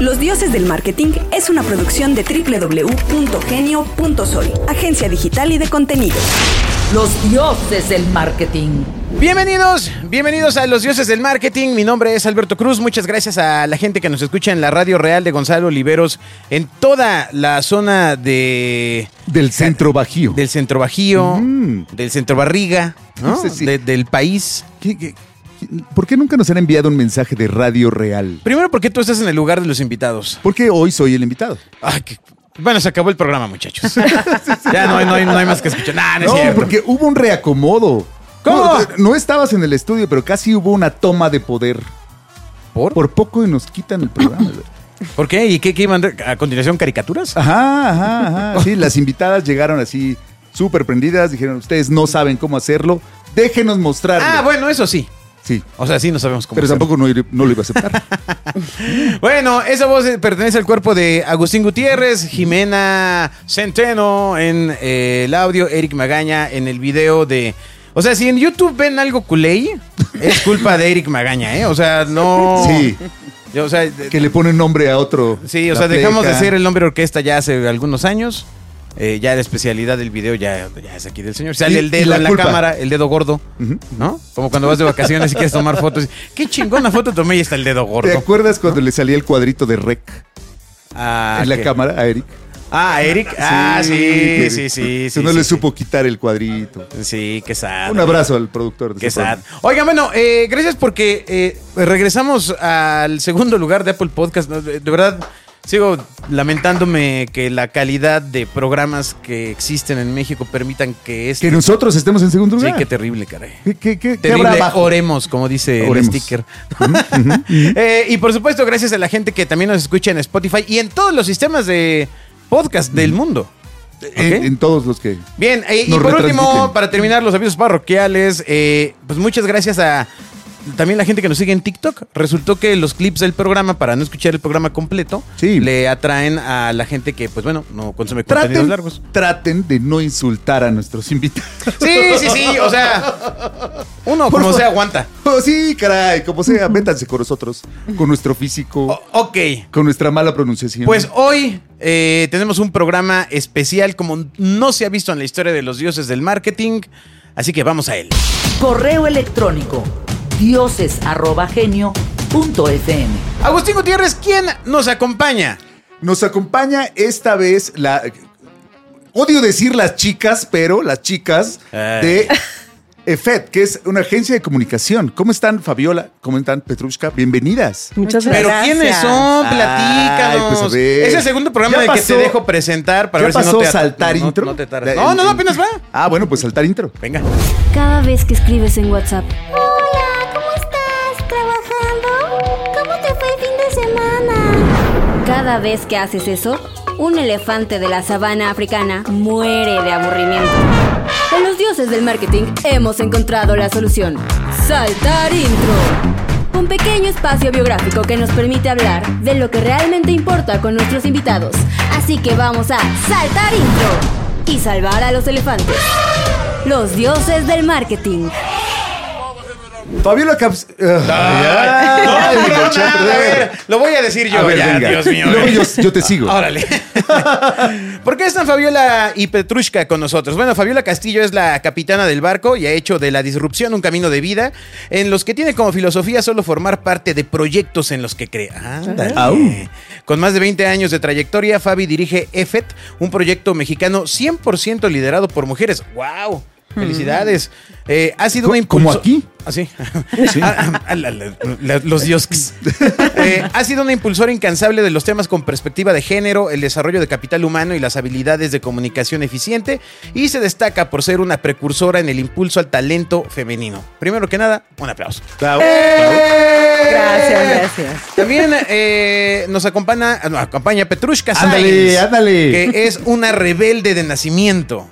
Los Dioses del Marketing es una producción de www.genio.soy, agencia digital y de contenido. Los dioses del marketing. Bienvenidos, bienvenidos a Los Dioses del Marketing. Mi nombre es Alberto Cruz. Muchas gracias a la gente que nos escucha en la Radio Real de Gonzalo Oliveros, en toda la zona de Del centro bajío. del centro Bajío, Mm. del centro Barriga, ¿no? Sí, sí. De- del país. ¿Qué- qué- qué- ¿Por qué nunca nos han enviado un mensaje de Radio Real? Primero, porque tú estás en el lugar de los invitados. Porque hoy soy el invitado. Ay, qué- Bueno, se acabó el programa, muchachos. ya no hay, no, hay, no hay más que escuchar. Nah, no es No, cierto. porque hubo un reacomodo. ¿Cómo? No, no estabas en el estudio, pero casi hubo una toma de poder. ¿Por? Por poco y nos quitan el programa. ¿Por qué? ¿Y qué, qué iban a a continuación? ¿Caricaturas? Ajá, ajá, ajá. Sí, las invitadas llegaron así súper prendidas. Dijeron, ustedes no saben cómo hacerlo. Déjenos mostrarlo. Ah, bueno, eso sí. Sí, O sea, sí no sabemos cómo pero tampoco no, no lo iba a aceptar. Bueno, esa voz eh, pertenece al cuerpo de Agustín Gutiérrez, Jimena Centeno en eh, el audio, Eric Magaña en el video de... O sea, si en YouTube ven algo culey, es culpa de Eric Magaña, ¿eh? O sea, no... Sí, o sea, que le ponen nombre a otro. sí, o sea, dejamos de ser el hombre orquesta ya hace algunos años. Eh, ya la especialidad del video ya, ya es aquí del señor. Sale el dedo la en la culpa. cámara, el dedo gordo. ¿no? Como cuando vas de vacaciones y quieres tomar fotos. Qué chingona foto tomé y está el dedo ¿Te gordo. acuerdas cuando le salía el cuadrito de rec Ah, en la ¿qué? cámara a Eric? Ah, Eric. Ah, sí, sí, sí. que sí no sí, le supo quitar el cuadrito. Sí, qué sad. Un abrazo al productor. de Qué sad. Oigan, bueno, eh, gracias porque eh, regresamos al segundo lugar de Apple Podcast. de verdad, sigo lamentándome que la calidad de programas que existen en México permitan que este... Que nosotros estemos en segundo Sí, lugar. qué terrible, caray. ¿Qué, qué, qué- qué Terrible, abajo? oremos, como dice Oremos. el sticker. Eh, y por supuesto, gracias a la gente que también nos escucha en Spotify y en todos los sistemas de podcast del mundo. En, todos los que... Bien, eh, y por último, para terminar los avisos parroquiales, eh, pues muchas gracias a también la gente que nos sigue en TikTok. Resultó que los clips del programa, para no escuchar el programa completo, Sí. le atraen a la gente que, pues bueno, no consume contenidos Traten, largos. traten de no insultar a nuestros invitados. Sí, sí, sí, o sea, uno Por como se aguanta. Oh, sí, caray, como sea, métanse con nosotros, con nuestro físico, O- ok, con nuestra mala pronunciación. pues hoy eh, tenemos un programa especial como no se ha visto en la historia de los dioses del marketing, así que vamos a él. Correo electrónico dioses@genio.fm. Agustín Gutiérrez, ¿quién nos acompaña? Nos acompaña esta vez la... Odio decir las chicas, pero las chicas de EFET, que es una agencia de comunicación. ¿Cómo están, Fabiola? ¿Cómo están, Petrushka? Bienvenidas. Muchas Pero gracias. ¿quiénes son? Ay, Platícanos. pues, a ver. es el segundo programa de que te dejo presentar para ¿Ya ver si no te saltar no- intro? No, te tardas. No, no, no, apenas va. Ah, bueno, pues saltar intro. Venga. Cada vez que escribes en WhatsApp, cada vez que haces eso, un elefante de la sabana africana muere de aburrimiento. En los dioses del marketing hemos encontrado la solución. Saltar intro. Un pequeño espacio biográfico que nos permite hablar de lo que realmente importa con nuestros invitados. Así que vamos a saltar intro y salvar a los elefantes. Los dioses del marketing. Fabiola Caps... Ay, no, no, a ver, lo voy a decir yo A ver, ya, venga. Dios mío. Luego yo, yo te sigo. Órale. ¿Por qué están Fabiola y Petrushka con nosotros? Bueno, Fabiola Castillo es la capitana del barco y ha hecho de la disrupción un camino de vida en los que tiene como filosofía solo formar parte de proyectos en los que crea. Con más de 20 años de trayectoria, Fabi dirige EFET, un proyecto mexicano 100% liderado por mujeres. ¡Wow! Felicidades. Eh, ha sido una ¿Como aquí? ¿Ah, sí? Sí. Ah, ah, la- la- la- los diosks. Eh, ha sido una impulsora incansable de los temas con perspectiva de género, el desarrollo de capital humano y las habilidades de comunicación eficiente y se destaca por ser una precursora en el impulso al talento femenino. Primero que nada, un aplauso. Bravo. Gracias, gracias. También eh, nos acompaña, no, acompaña Petrushka Ándale, Sáenz, ándale. que es una rebelde de nacimiento.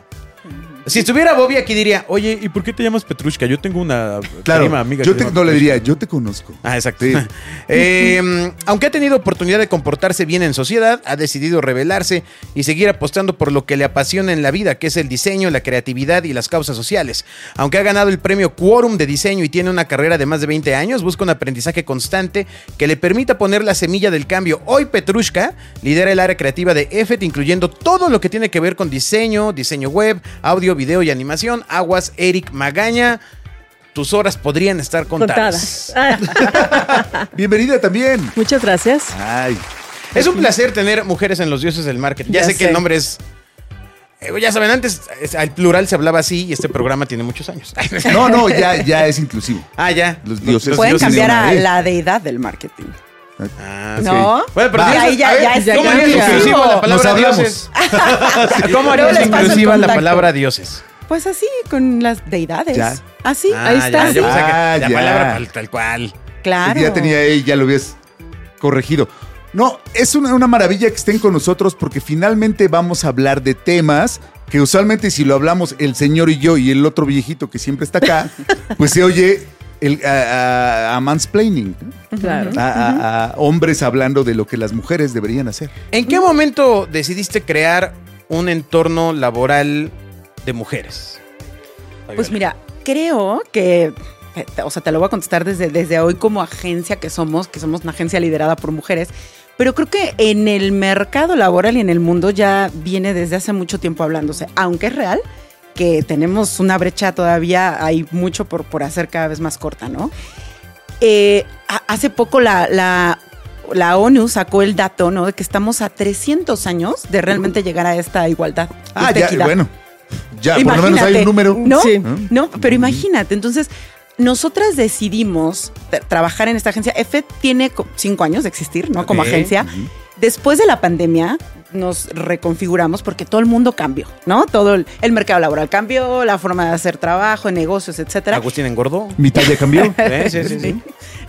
Si estuviera Bobby aquí diría, oye, ¿y por qué te llamas Petrushka? Yo tengo una Claro, prima amiga. yo te, no le Petrushka". diría, yo te conozco. Ah, exacto. Sí. Eh, aunque ha tenido oportunidad de comportarse bien en sociedad, ha decidido rebelarse y seguir apostando por lo que le apasiona en la vida, que es el diseño, la creatividad y las causas sociales. Aunque ha ganado el premio Quorum de diseño y tiene una carrera de más de 20 años, busca un aprendizaje constante que le permita poner la semilla del cambio. Hoy Petrushka lidera el área creativa de EFET, incluyendo todo lo que tiene que ver con diseño, diseño web, audio, video y animación. Aguas, Eric Magaña. Tus horas podrían estar contadas. Contadas. Bienvenida también. muchas gracias. Ay, Es un placer tener mujeres en los dioses del marketing. Ya, Ya sé, que el nombre es. eh, ya saben, antes es- al plural se hablaba así y este programa tiene muchos años. no, no, ya, ya es inclusivo. ah, ya. Los dioses. Pueden dioses cambiar a la deidad del marketing. Ah, Ok. ¿No? Bueno, pero Ahí ya- ver, ya es ¿Cómo harías inclusivo. inclusiva la palabra dioses? ¿Cómo el inclusiva la palabra dioses? Pues así, con las deidades. Ya. Así, Ah, ahí ya, está. yo pensé que la ya. palabra tal, tal cual. Claro. Ya tenía ahí, ya lo habías corregido. No, es una, una maravilla que estén con nosotros porque finalmente vamos a hablar de temas que usualmente si lo hablamos el señor y yo y el otro viejito que siempre está acá, pues se oye el, a, a- a mansplaining, ¿no? Claro. a, a- a hombres hablando de lo que las mujeres deberían hacer. ¿En qué momento decidiste crear un entorno laboral de mujeres? Pues mira, creo que, o sea, te lo voy a contestar desde, desde hoy como agencia que somos, que somos una agencia liderada por mujeres, pero creo que en el mercado laboral y en el mundo ya viene desde hace mucho tiempo hablándose, aunque es real que tenemos una brecha todavía, hay mucho por, por hacer cada vez más corta, ¿no? Eh, hace poco la, la, la ONU sacó el dato, ¿no? De que estamos a 300 años de realmente llegar a esta igualdad. Ah, esta ya, equidad. bueno. Ya, por lo menos hay un número. ¿No? Mm. No, pero imagínate, entonces nosotras decidimos tra- trabajar en esta agencia. EFET tiene co- cinco años de existir, ¿no? Como agencia. Después de la pandemia nos reconfiguramos porque todo el mundo cambió, ¿no? Todo el, el mercado laboral cambió, la forma de hacer trabajo, negocios, etcétera. Agustín engordó. Mi talla cambió. Eh, sí, sí, sí.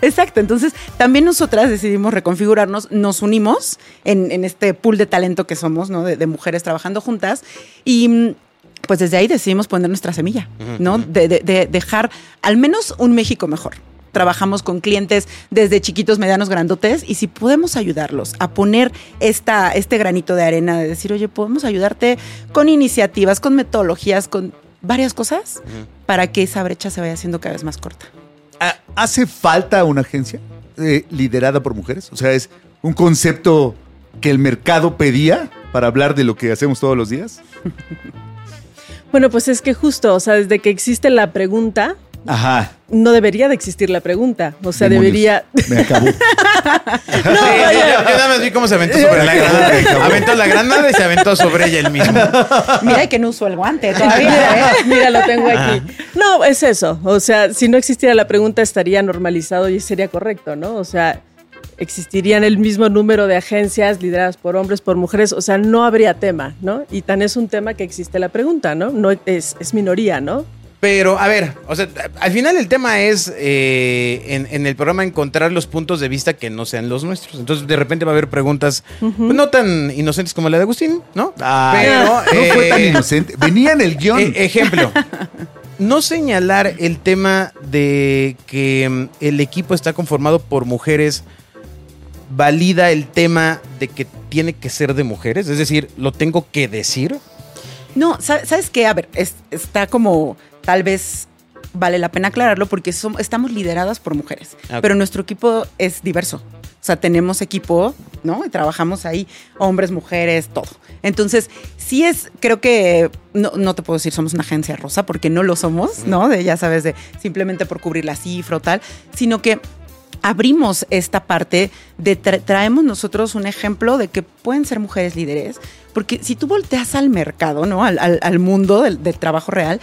Exacto, entonces también nosotras decidimos reconfigurarnos, nos unimos en, en este pool de talento que somos, ¿no? De, de mujeres trabajando juntas y pues desde ahí decidimos poner nuestra semilla, ¿no? De, de- de dejar al menos un México mejor. Trabajamos con clientes desde chiquitos, medianos, grandotes y si podemos ayudarlos a poner esta, este granito de arena de decir, oye, podemos ayudarte con iniciativas, con metodologías, con varias cosas para que esa brecha se vaya haciendo cada vez más corta. Ah, ¿Hace falta una agencia eh, liderada por mujeres? O sea, es un concepto que el mercado pedía para hablar de lo que hacemos todos los días. Bueno, pues es que justo, o sea, desde que existe la pregunta, Ajá. no debería de existir la pregunta. O sea, Demonios. debería. Me acabó. Sí, yo, yo nada más vi cómo se aventó sobre la granada. Aventó la granada y se aventó sobre ella el mismo. Mira que no usó el guante todavía, Mira, ¿eh? mira, lo tengo aquí. No, es eso. O sea, si no existiera la pregunta, estaría normalizado y sería correcto, ¿no? O sea, existirían el mismo número de agencias lideradas por hombres, por mujeres. O sea, no habría tema, ¿no? Y tan es un tema que existe la pregunta, ¿no? No es, es minoría, ¿no? Pero, a ver, o sea, al final el tema es eh, en, en el programa encontrar los puntos de vista que no sean los nuestros. Entonces, de repente va a haber preguntas pues, no tan inocentes como la de Agustín, ¿no? Ay, Pero, no fue tan eh, inocente. Venía en el guion. Eh, ejemplo. No señalar el tema de que mm, el equipo está conformado por mujeres valida el tema de que tiene que ser de mujeres, es decir, lo tengo que decir. No, sa- ¿sabes qué? A ver, es- está como, tal vez vale la pena aclararlo porque som- estamos lideradas por mujeres, Ok. pero nuestro equipo es diverso. O sea, tenemos equipo, ¿no? Y trabajamos ahí, hombres, mujeres, todo. Entonces, sí es, creo que, no, no te puedo decir somos una agencia rosa porque no lo somos, ¿no? De, ya sabes, de simplemente por cubrir la cifra o tal, sino que abrimos esta parte de tra- traemos nosotros un ejemplo de que pueden ser mujeres líderes, porque si tú volteas al mercado, ¿no? Al, al- al mundo del, del trabajo real,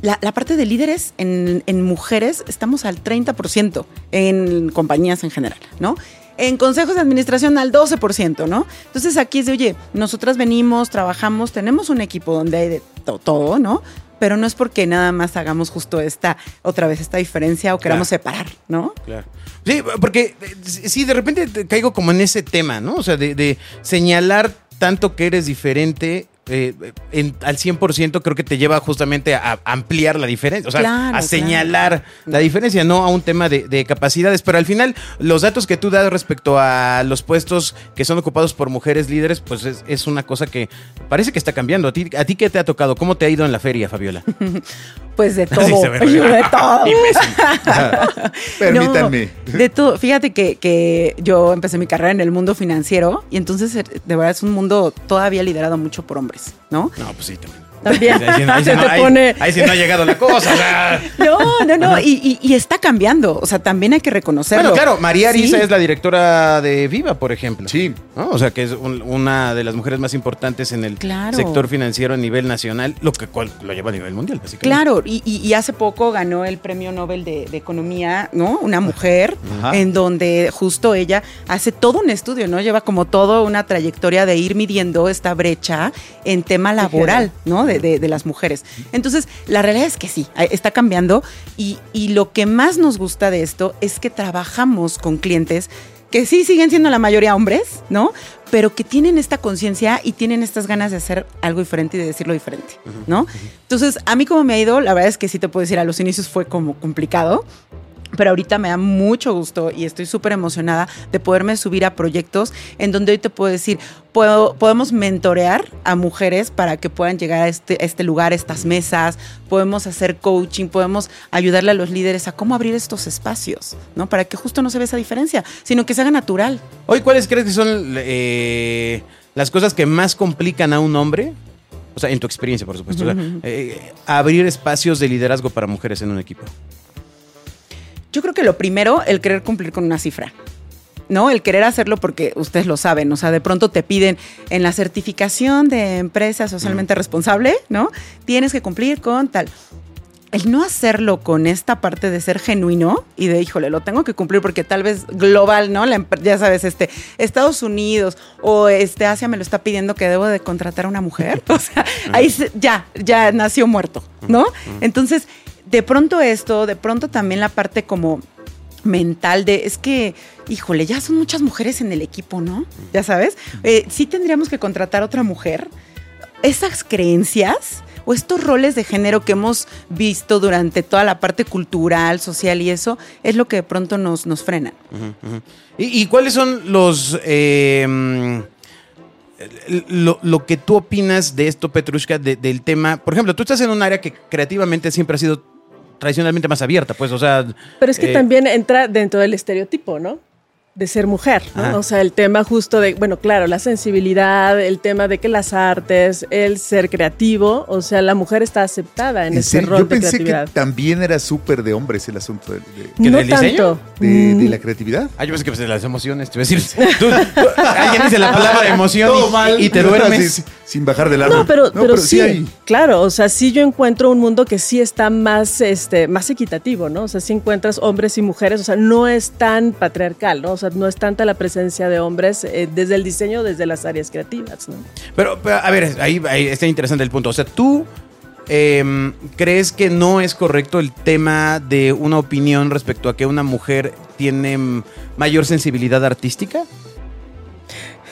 la, la parte de líderes en, en mujeres estamos al 30% en compañías en general, ¿no? En consejos de administración al 12%, ¿no? Entonces aquí es de, oye, nosotras venimos, trabajamos, tenemos un equipo donde hay de to- todo, ¿no? Pero no es porque nada más hagamos justo esta, otra vez esta diferencia o queramos separar, ¿no? Claro. Sí, porque eh, sí, de repente te caigo como en ese tema, ¿no? O sea, de, de señalar tanto que eres diferente eh, en- al 100% creo que te lleva justamente a, a ampliar la diferencia, o sea, Claro, a claro. señalar la diferencia, no a un tema de, de capacidades, pero al final los datos que tú das respecto a los puestos que son ocupados por mujeres líderes, pues es, es una cosa que parece que está cambiando. ¿A ti, ¿A ti qué te ha tocado? ¿Cómo te ha ido en la feria, Fabiola? Pues de todo. Sí, de todo. Permítanme. No, de todo. Fíjate que, que yo empecé mi carrera en el mundo financiero y entonces eh, de verdad es un mundo todavía liderado mucho por hombres, ¿no? No, pues sí, también. También. Ahí ahí Se no- te ahí- pone- ahí sí no ha llegado la cosa. o sea. No, no, no. Y, y- y está cambiando. O sea, también hay que reconocerlo. Bueno, claro, María Arisa Sí. es la directora de Viva, por ejemplo. Sí. ¿no? O sea, que es un- una de las mujeres más importantes en el Claro. sector financiero a nivel nacional, lo que cual lo lleva a nivel mundial, básicamente. Claro, y, y- y hace poco ganó el premio Nobel de, de Economía, ¿no? Una mujer, Ajá. en donde justo ella hace todo un estudio, ¿no? Lleva como toda una trayectoria de ir midiendo esta brecha en tema laboral, ¿no? De, de- de las mujeres. Entonces, la realidad es que sí, está cambiando y, y lo que más nos gusta de esto es que trabajamos con clientes que sí siguen siendo la mayoría hombres, ¿no? Pero que tienen esta conciencia y tienen estas ganas de hacer algo diferente y de decirlo diferente, ¿no? Entonces, a mí como me ha ido, la verdad es que sí te puedo decir, a los inicios fue como complicado. Pero ahorita me da mucho gusto y estoy súper emocionada de poderme subir a proyectos en donde hoy te puedo decir, puedo, podemos mentorear a mujeres para que puedan llegar a este, a este lugar, a estas mesas, podemos hacer coaching, podemos ayudarle a los líderes a cómo abrir estos espacios, ¿no? Para que justo no se vea esa diferencia, sino que se haga natural. Hoy, ¿cuáles crees que son eh, las cosas que más complican a un hombre? O sea, en tu experiencia, por supuesto. O sea, eh, abrir espacios de liderazgo para mujeres en un equipo. Yo creo que lo primero, el querer cumplir con una cifra. ¿No? El querer hacerlo porque ustedes lo saben, o sea, de pronto te piden en la certificación de empresa socialmente responsable, ¿no? Tienes que cumplir con tal. El no hacerlo con esta parte de ser genuino y de, híjole, lo tengo que cumplir porque tal vez global, ¿no? La ya sabes, este, Estados Unidos o este Asia me lo está pidiendo que debo de contratar a una mujer. O sea, ahí se- ya, ya nació muerto, ¿no? Entonces, de pronto esto, de pronto también la parte como mental de, es que, híjole, ya son muchas mujeres en el equipo, ¿no? Ya sabes, Eh, sí tendríamos que contratar a otra mujer. Esas creencias o estos roles de género que hemos visto durante toda la parte cultural, social y eso, es lo que de pronto nos, nos frena. ¿Y, y cuáles son los... eh, mm, lo, lo que tú opinas de esto, Petrushka, de- del tema? Por ejemplo, tú estás en un área que creativamente siempre ha sido tradicionalmente más abierta, pues, o sea... Pero es que eh, también entra dentro del estereotipo, ¿no? De ser mujer, ¿no? O sea, el tema justo de, bueno, claro, la sensibilidad, el tema de que las artes, el ser creativo, o sea, la mujer está aceptada en, En ese serio, rol yo de pensé que creatividad. también era súper de hombres el asunto de, de- ¿Que No del diseño? tanto. de- Mm, de la creatividad. Ah, yo pensé que pues, de las emociones, te iba a decir. tú- tú- alguien dice la palabra emoción y, mal. y te duermes. sin, sin bajar del árbol. No, pero, pero, sí, hay. claro, o sea, sí yo encuentro un mundo que sí está más, este, más equitativo, ¿no? O sea, sí encuentras hombres y mujeres, o sea, no es tan patriarcal, ¿no? O sea, no es tanta la presencia de hombres eh, desde el diseño, desde las áreas creativas, ¿no? Pero, pero, a ver, ahí, ahí está interesante el punto. O sea, tú em, crees que no es correcto el tema de una opinión respecto a que una mujer tiene mayor sensibilidad artística.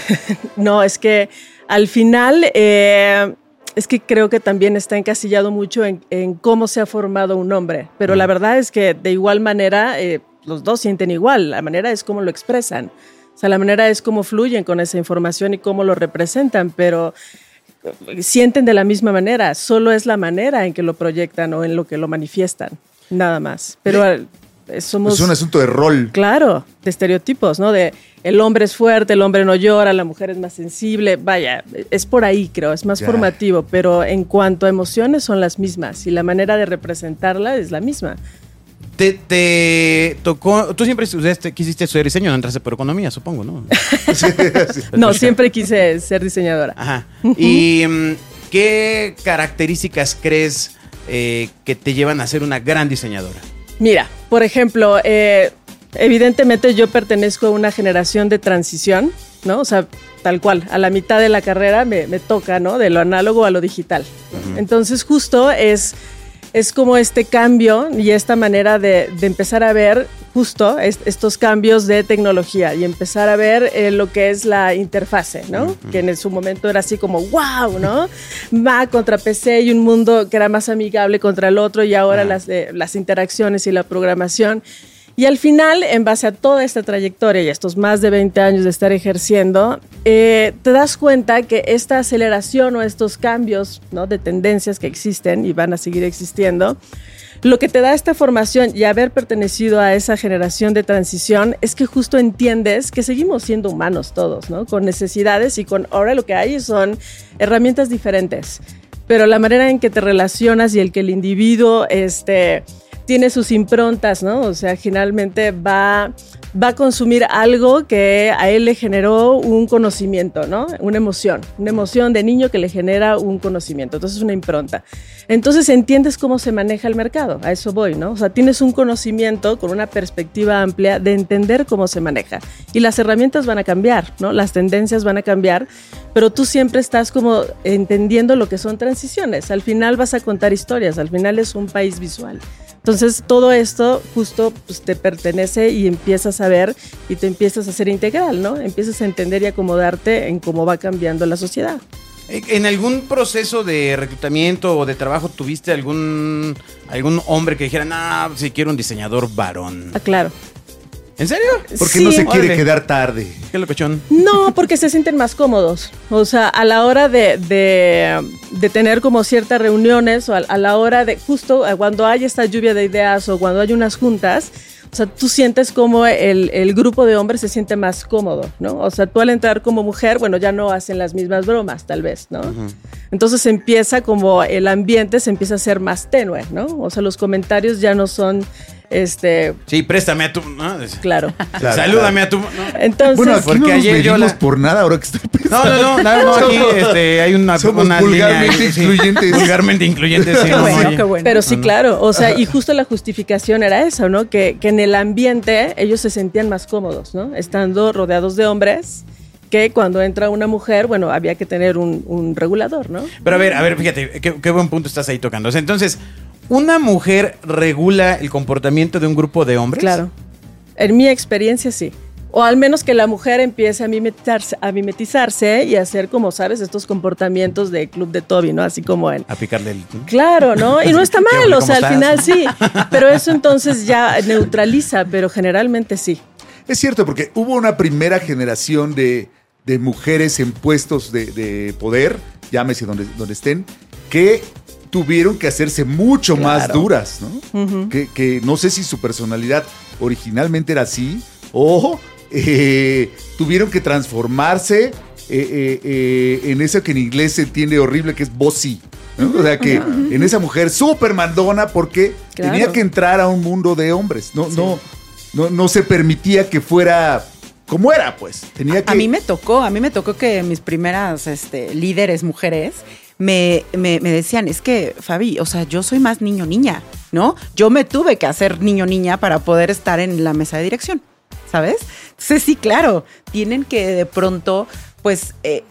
No, es que al final eh, es que creo que también está encasillado mucho en, en cómo se ha formado un hombre, pero la verdad es que de igual manera eh, los dos sienten igual, la manera es cómo lo expresan, o sea, la manera es cómo fluyen con esa información y cómo lo representan, pero eh, sienten de la misma manera, solo es la manera en que lo proyectan o en lo que lo manifiestan, nada más. Pero eh, somos... Es un asunto de rol. Claro, de estereotipos, ¿no? De el hombre es fuerte, el hombre no llora, la mujer es más sensible. Vaya, es por ahí, creo, es más Ya. formativo, pero en cuanto a emociones son las mismas y la manera de representarla es la misma. Te, te tocó. Tú siempre estudiaste- quisiste estudiar diseño, no entraste por economía, supongo, ¿no? Sí, sí. No, siempre quise ser diseñadora. Ajá. ¿Y mm, qué características crees eh, que te llevan a ser una gran diseñadora? Mira, por ejemplo, eh, evidentemente yo pertenezco a una generación de transición, ¿no? O sea, tal cual, a la mitad de la carrera me, me toca, ¿no? De lo análogo a lo digital. Entonces, justo es, es como este cambio y esta manera de, de empezar a ver justo es- estos cambios de tecnología y empezar a ver eh, lo que es la interfase, ¿no? Que en su momento era así como, wow, ¿no? Mac contra PC y un mundo que era más amigable contra el otro y ahora las, eh, las interacciones y la programación. Y al final, en base a toda esta trayectoria y estos más de 20 años de estar ejerciendo, eh, te das cuenta que esta aceleración o estos cambios ¿no? de tendencias que existen y van a seguir existiendo, lo que te da esta formación y haber pertenecido a esa generación de transición es que justo entiendes que seguimos siendo humanos todos, ¿no? Con necesidades y con ahora lo que hay son herramientas diferentes. Pero la manera en que te relacionas y el que el individuo este, tiene sus improntas, ¿no? O sea, finalmente va, va a consumir algo que a él le generó un conocimiento, ¿no? Una emoción, una emoción de niño que le genera un conocimiento. Entonces es una impronta. Entonces entiendes cómo se maneja el mercado, a eso voy, ¿no? O sea, tienes un conocimiento con una perspectiva amplia de entender cómo se maneja. Y las herramientas van a cambiar, ¿no? Las tendencias van a cambiar, pero tú siempre estás como entendiendo lo que son transiciones. Al final vas a contar historias, al final es un país visual. Entonces todo esto justo pues, te pertenece y empiezas a ver y te empiezas a hacer integral, ¿no? Empiezas a entender y acomodarte en cómo va cambiando la sociedad. ¿En algún proceso de reclutamiento o de trabajo tuviste algún, algún hombre que dijera, no, si quiero un diseñador varón? Ah, claro. ¿En serio? Porque Sí. no se quiere Órale. quedar tarde. Qué locochón. No, porque se sienten más cómodos. O sea, a la hora de, de- de tener como ciertas reuniones o a, a la hora de justo eh, cuando hay esta lluvia de ideas o cuando hay unas juntas, o sea, tú sientes como el, el grupo de hombres se siente más cómodo, ¿no? O sea, tú al entrar como mujer, bueno, ya no hacen las mismas bromas, tal vez, ¿no? Entonces empieza como el ambiente se empieza a ser más tenue, ¿no? O sea, los comentarios ya no son, este, Sí, préstame a tu... ¿no? claro. Claro, Salúdame a tu... ¿no? Entonces, Bueno, aquí porque no ayer yo la- por nada ahora que estoy No, pensando. no, no, no, no, aquí este, hay una, somos una vulgarmente línea, sí, incluyentes. vulgarmente incluyentes, sí, Qué bueno, qué bueno. Pero sí, claro. O sea, y justo la justificación era eso, ¿no? Que, que en el ambiente ellos se sentían más cómodos, ¿no? Estando rodeados de hombres, que cuando entra una mujer, bueno, había que tener un, un regulador, ¿no? Pero a ver, a ver, fíjate, qué, qué buen punto estás ahí tocando. O sea, entonces, ¿una mujer regula el comportamiento de un grupo de hombres? Claro. En mi experiencia, sí. O al menos que la mujer empiece a mimetizarse, a mimetizarse y a hacer, como sabes, estos comportamientos de club de Toby, ¿no? Así como en, A picarle el... Claro, ¿no? Y no está ¿Qué mal, o ¿Cómo sea, al final sí. Pero eso entonces ya neutraliza, pero generalmente sí. Es cierto, porque hubo una primera generación de, de mujeres en puestos de, de poder, llámese donde, donde estén, que tuvieron que hacerse mucho más duras, ¿no? que, que no sé si su personalidad originalmente era así o eh, tuvieron que transformarse eh, eh, en eso que en inglés se entiende horrible, que es bossy. ¿no? O sea, que en esa mujer súper mandona porque Claro. tenía que entrar a un mundo de hombres. No, no, no, no se permitía que fuera como era, pues. Tenía que. A mí me tocó, a mí me tocó que mis primeras este, líderes mujeres me, me- me decían, es que Fabi, o sea, yo soy más niño-niña, ¿no? Yo me tuve que hacer niño-niña para poder estar en la mesa de dirección, ¿sabes? Entonces sí, claro, tienen que de pronto, pues, eh,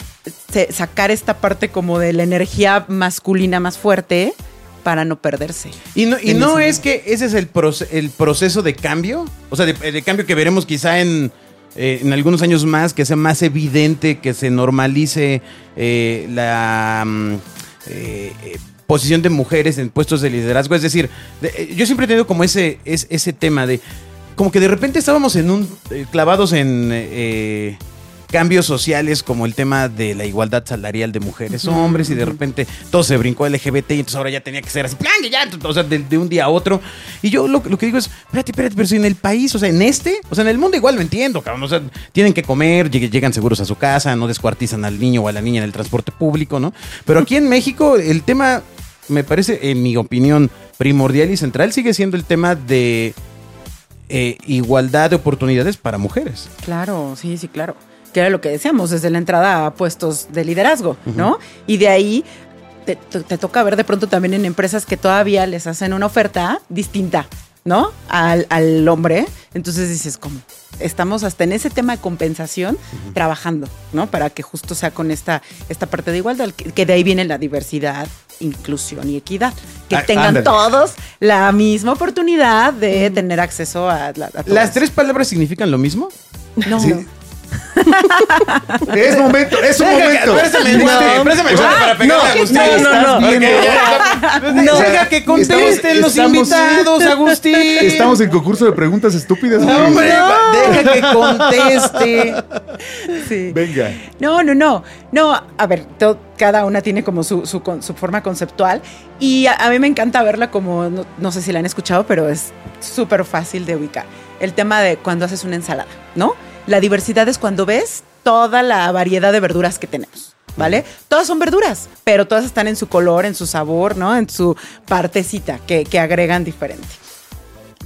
sacar esta parte como de la energía masculina más fuerte para no perderse. Y no, y no es que ese es el, proce- el proceso de cambio, o sea, de, de cambio que veremos quizá en, eh, en algunos años más, que sea más evidente, que se normalice eh, la mm, eh, eh, posición de mujeres en puestos de liderazgo. Es decir, de- eh, yo siempre he tenido como ese, es- ese tema de, como que de repente estábamos en un, clavados en... cambios sociales como el tema de la igualdad salarial de mujeres hombres y de repente todo se brincó LGBT y entonces ahora ya tenía que ser así, plan, ya, o sea, de, de un día a otro. Y yo lo, lo que digo es, espérate, espérate, pero si en el país, o sea, en este, o sea, en el mundo igual lo entiendo, cabrón, o sea, tienen que comer, lleg- llegan seguros a su casa, no descuartizan al niño o a la niña en el transporte público, ¿no? Pero aquí en México el tema, me parece, en mi opinión, primordial y central sigue siendo el tema de eh, igualdad de oportunidades para mujeres. Claro, sí, sí, claro. Que era lo que decíamos desde la entrada a puestos de liderazgo, ¿no? Y de ahí te, te- te toca ver de pronto también en empresas que todavía les hacen una oferta distinta, ¿no? Al, al hombre. Entonces dices, ¿cómo? Estamos hasta en ese tema de compensación trabajando, ¿no? Para que justo sea con esta, esta parte de igualdad, que, que de ahí viene la diversidad inclusión y equidad. Que Ah, tengan ándale. todos la misma oportunidad de tener acceso a, a todas. ¿Las tres palabras significan lo mismo? No, Sí. Es momento, es un momento. Préstame el guante, préstame el guante para pegarle a Agustín. no, no, no. Sea, deja que contesten estamos- los invitados, Agustín. Estamos en concurso de preguntas estúpidas. No, hombre, deja que conteste. Sí. Venga. No, no, no. No, a ver, to- cada una tiene como su, su con- su forma conceptual y a, a mí me encanta verla como, no, no sé si la han escuchado, pero es súper fácil de ubicar. El tema de cuando haces una ensalada, ¿no? La diversidad es cuando ves toda la variedad de verduras que tenemos. ¿Vale? Todas son verduras, pero todas están en su color, en su sabor, ¿no? En su partecita que, agregan diferente.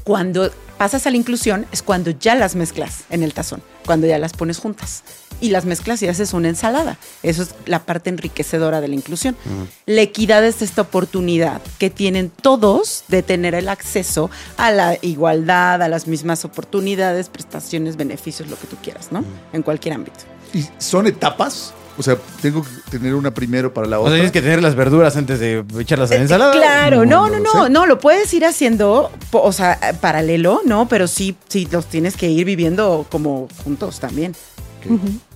Cuando pasas a la inclusión es cuando ya las mezclas en el tazón, cuando ya las pones juntas y las mezclas y haces una ensalada. Eso es la parte enriquecedora de la inclusión. La equidad es esta oportunidad que tienen todos de tener el acceso a la igualdad, a las mismas oportunidades, prestaciones, beneficios, lo que tú quieras, ¿no? En cualquier ámbito. ¿Y son etapas? O sea, tengo que tener una primero para la O otra. sea, tienes que tener las verduras antes de echarlas a la ensalada. Claro, no, no, no lo no, lo puedes ir haciendo, o sea, eh, paralelo, ¿no? Pero sí, sí, los tienes que ir viviendo como juntos también.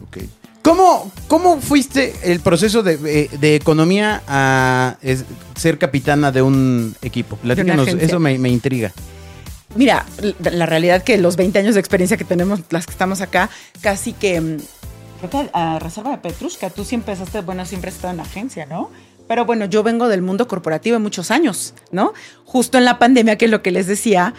Ok. ¿Cómo, ¿Cómo fuiste el proceso de, eh, de economía a es- ser capitana de un equipo? Platícanos, eso me, me intriga. Mira, la, la realidad que los 20 años de experiencia que tenemos, las que estamos acá, casi que, mm, creo que a reserva de Petrushka, tú sí empezaste, bueno, siempre has estado en la agencia, ¿no? Pero bueno, yo vengo del mundo corporativo de muchos años, ¿no? Justo en la pandemia, que es lo que les decía,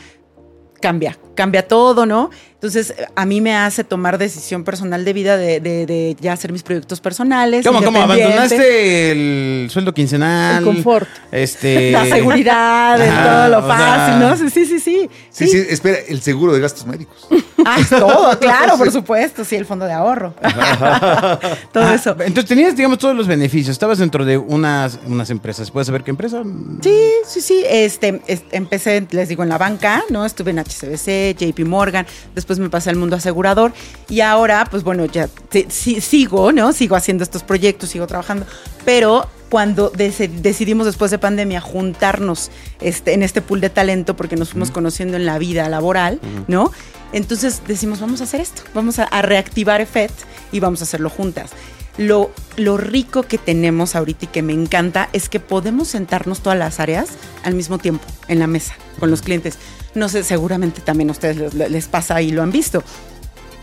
cambia, cambia todo, ¿no? Entonces, a mí me hace tomar decisión personal de vida de, de- de ya hacer mis proyectos personales. ¿Cómo, cómo? ¿Abandonaste el sueldo quincenal? El confort. Este... La seguridad, todo lo o sea- fácil, ¿no? Sí, sí, sí, sí. Sí, sí, espera, el seguro de gastos médicos. Ah, todo, claro, por supuesto, sí, el fondo de ahorro. todo Ah, eso. Entonces tenías, digamos, todos los beneficios. Estabas dentro de unas, unas empresas. ¿Puedes saber qué empresa? Sí, sí, sí. Este, es- empecé, les digo, en la banca, ¿no? Estuve en HCBC, JP Morgan, después me pasé al mundo asegurador y ahora, pues bueno, ya sigo, ¿no? Sigo haciendo estos proyectos, sigo trabajando, pero cuando deci- decidimos después de pandemia juntarnos este, en este pool de talento, porque nos fuimos conociendo en la vida laboral, ¿no? Entonces decimos, vamos a hacer esto, vamos a, a reactivar EFET y vamos a hacerlo juntas. Lo, lo rico que tenemos ahorita y que me encanta es que podemos sentarnos todas las áreas al mismo tiempo en la mesa con los clientes. No sé, seguramente también a ustedes les, les pasa y lo han visto.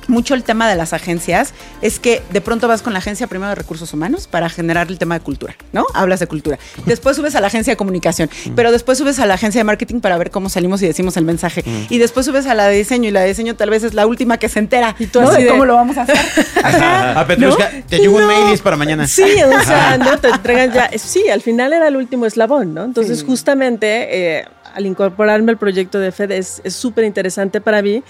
Mucho el tema de las agencias es que de pronto vas con la agencia primero de recursos humanos para generar el tema de cultura, ¿no? Hablas de cultura. Después subes a la agencia de comunicación, pero después subes a la agencia de marketing para ver cómo salimos y decimos el mensaje. Y después subes a la de diseño y la de diseño tal vez es la última que se entera. Y tú ¿no? así de cómo lo vamos a hacer. Ajá. A Petrushka, ¿No? te un No. mail y es para mañana. Sí, o sea, no te entregan ya. Sí, al final era el último eslabón, ¿no? Entonces, justamente eh, al incorporarme al proyecto de FED es súper interesante para mí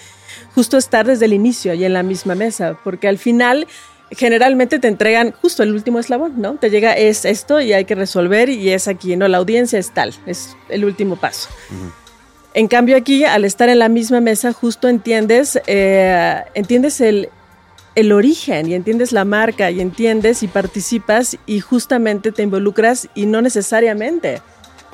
justo estar desde el inicio y en la misma mesa, porque al final generalmente te entregan justo el último eslabón, ¿no? Te llega es esto y hay que resolver y es aquí, ¿no? La audiencia es tal, es el último paso. En cambio aquí, al estar en la misma mesa, justo entiendes, eh, entiendes el, el origen y entiendes la marca y entiendes y participas y justamente te involucras y no necesariamente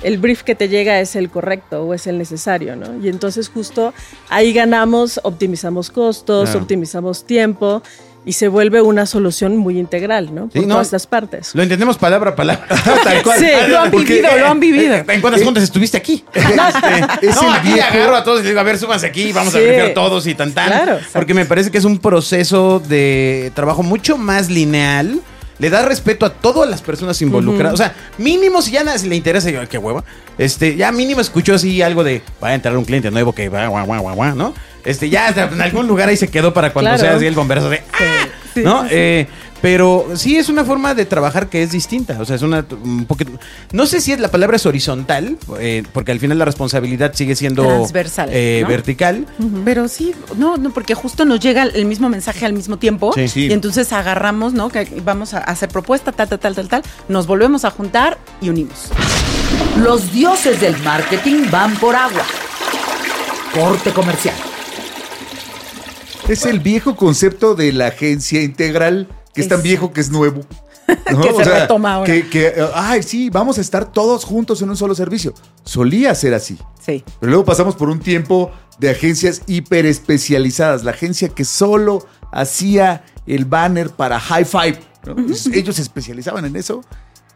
el brief que te llega es el correcto o es el necesario, ¿no? Y entonces justo ahí ganamos, optimizamos costos, Claro. optimizamos tiempo y se vuelve una solución muy integral, ¿no? Sí, Por no. todas las partes. Lo entendemos palabra a palabra. Tal cual. Sí, Lo han Porque- vivido, lo han vivido. ¿En cuántas juntas estuviste aquí? Es no, aquí agarro a todos y les digo, a ver, súbanse aquí, vamos a ver todos y tan tan. Claro, exacto. porque me parece que es un proceso de trabajo mucho más lineal. Le da respeto a todas las personas involucradas. O sea, mínimo si ya nada si le interesa, yo, qué hueva. Este, ya mínimo escuchó así algo de va a entrar un cliente nuevo que va, guau, guau, guau, guau, ¿no? Este, ya en algún lugar ahí se quedó para cuando Claro. sea así el bomberazo de ¡ah! Sí, ¿no? sí, sí. Eh, pero sí es una forma de trabajar que es distinta. O sea, es una un poquito. No sé si es la palabra es horizontal, eh, porque al final la responsabilidad sigue siendo Transversal, eh, ¿no? vertical. Pero sí, no, no, porque justo nos llega el mismo mensaje al mismo tiempo Sí. Sí. y entonces agarramos, ¿no? Que vamos a hacer propuesta, tal, tal, tal, tal, tal, nos volvemos a juntar y unimos. Los dioses del marketing van por agua. Corte comercial. Es el viejo concepto de la agencia integral, que es tan viejo que es nuevo. ¿no? Que se retoma ahora. Que, que, eh, ay, sí, vamos a estar todos juntos en un solo servicio. Solía ser así. Sí. Pero luego pasamos por un tiempo de agencias hiperespecializadas. La agencia que solo hacía el banner para High Five. ¿no? Entonces, Ellos se especializaban en eso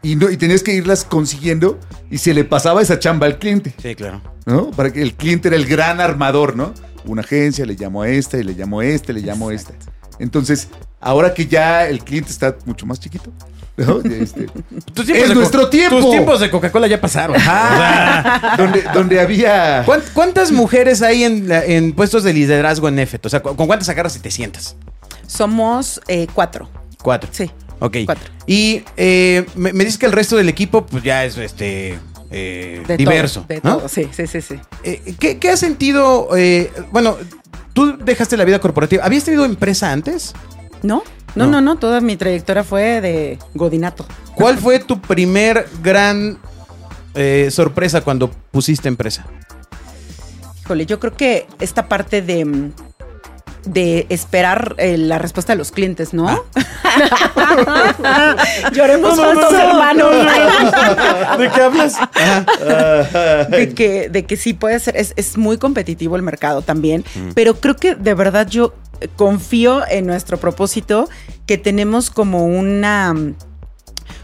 y, no, y tenías que irlas consiguiendo y se le pasaba esa chamba al cliente. Sí, claro. ¿no? Para que el cliente era el gran armador, ¿no? Una agencia, le llamo a esta y le llamo a este, le llamo a esta. Entonces, ahora que ya el cliente está mucho más chiquito, ¿no? Este, ¡Es nuestro tiempo! Tus tiempos de Coca-Cola ya pasaron. donde, donde había... ¿Cuán- ¿Cuántas mujeres hay en, en puestos de liderazgo en Nefet? O sea, ¿con con cuántas agarras y te sientas? Somos eh, cuatro. Cuatro. Sí. Ok. Cuatro. Y eh, me, me dices que el resto del equipo, pues ya es este eh, De diverso. todo, de ¿no? todo. Sí, sí, sí, sí. Eh, ¿qué, qué has sentido? eh, bueno, tú dejaste la vida corporativa. ¿Habías tenido empresa antes? ¿No? No, No. no, no. Toda mi trayectoria fue de godinato. ¿Cuál fue tu primer gran eh, sorpresa cuando pusiste empresa? Híjole, yo creo que esta parte de, mm, de esperar eh, la respuesta de los clientes, ¿no? Lloremos juntos, hermanos. ¿De qué hablas? de que, de que sí puede ser, es, es muy competitivo el mercado también, pero creo que de verdad yo eh, confío en nuestro propósito que tenemos como una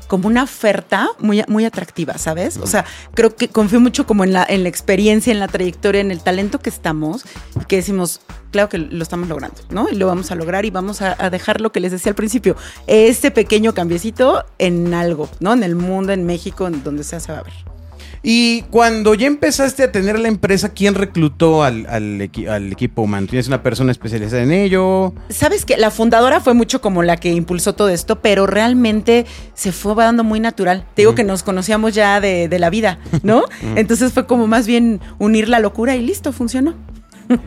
como una oferta muy, muy atractiva, ¿sabes? O sea, creo que confío mucho como en la, en la experiencia, en la trayectoria, en el talento que estamos, y que decimos, claro que lo estamos logrando, ¿no? Y lo vamos a lograr y vamos a, a dejar lo que les decía al principio, ese pequeño cambiecito en algo, ¿no? En el mundo, en México, en donde sea se va a ver. Y cuando ya empezaste a tener la empresa, ¿quién reclutó al, al equi- al equipo humano? ¿Tienes una persona especializada en ello? Sabes que la fundadora fue mucho como la que impulsó todo esto, pero realmente se fue dando muy natural. Te digo que nos conocíamos ya de, de la vida, ¿no? Entonces fue como más bien unir la locura y listo, funcionó.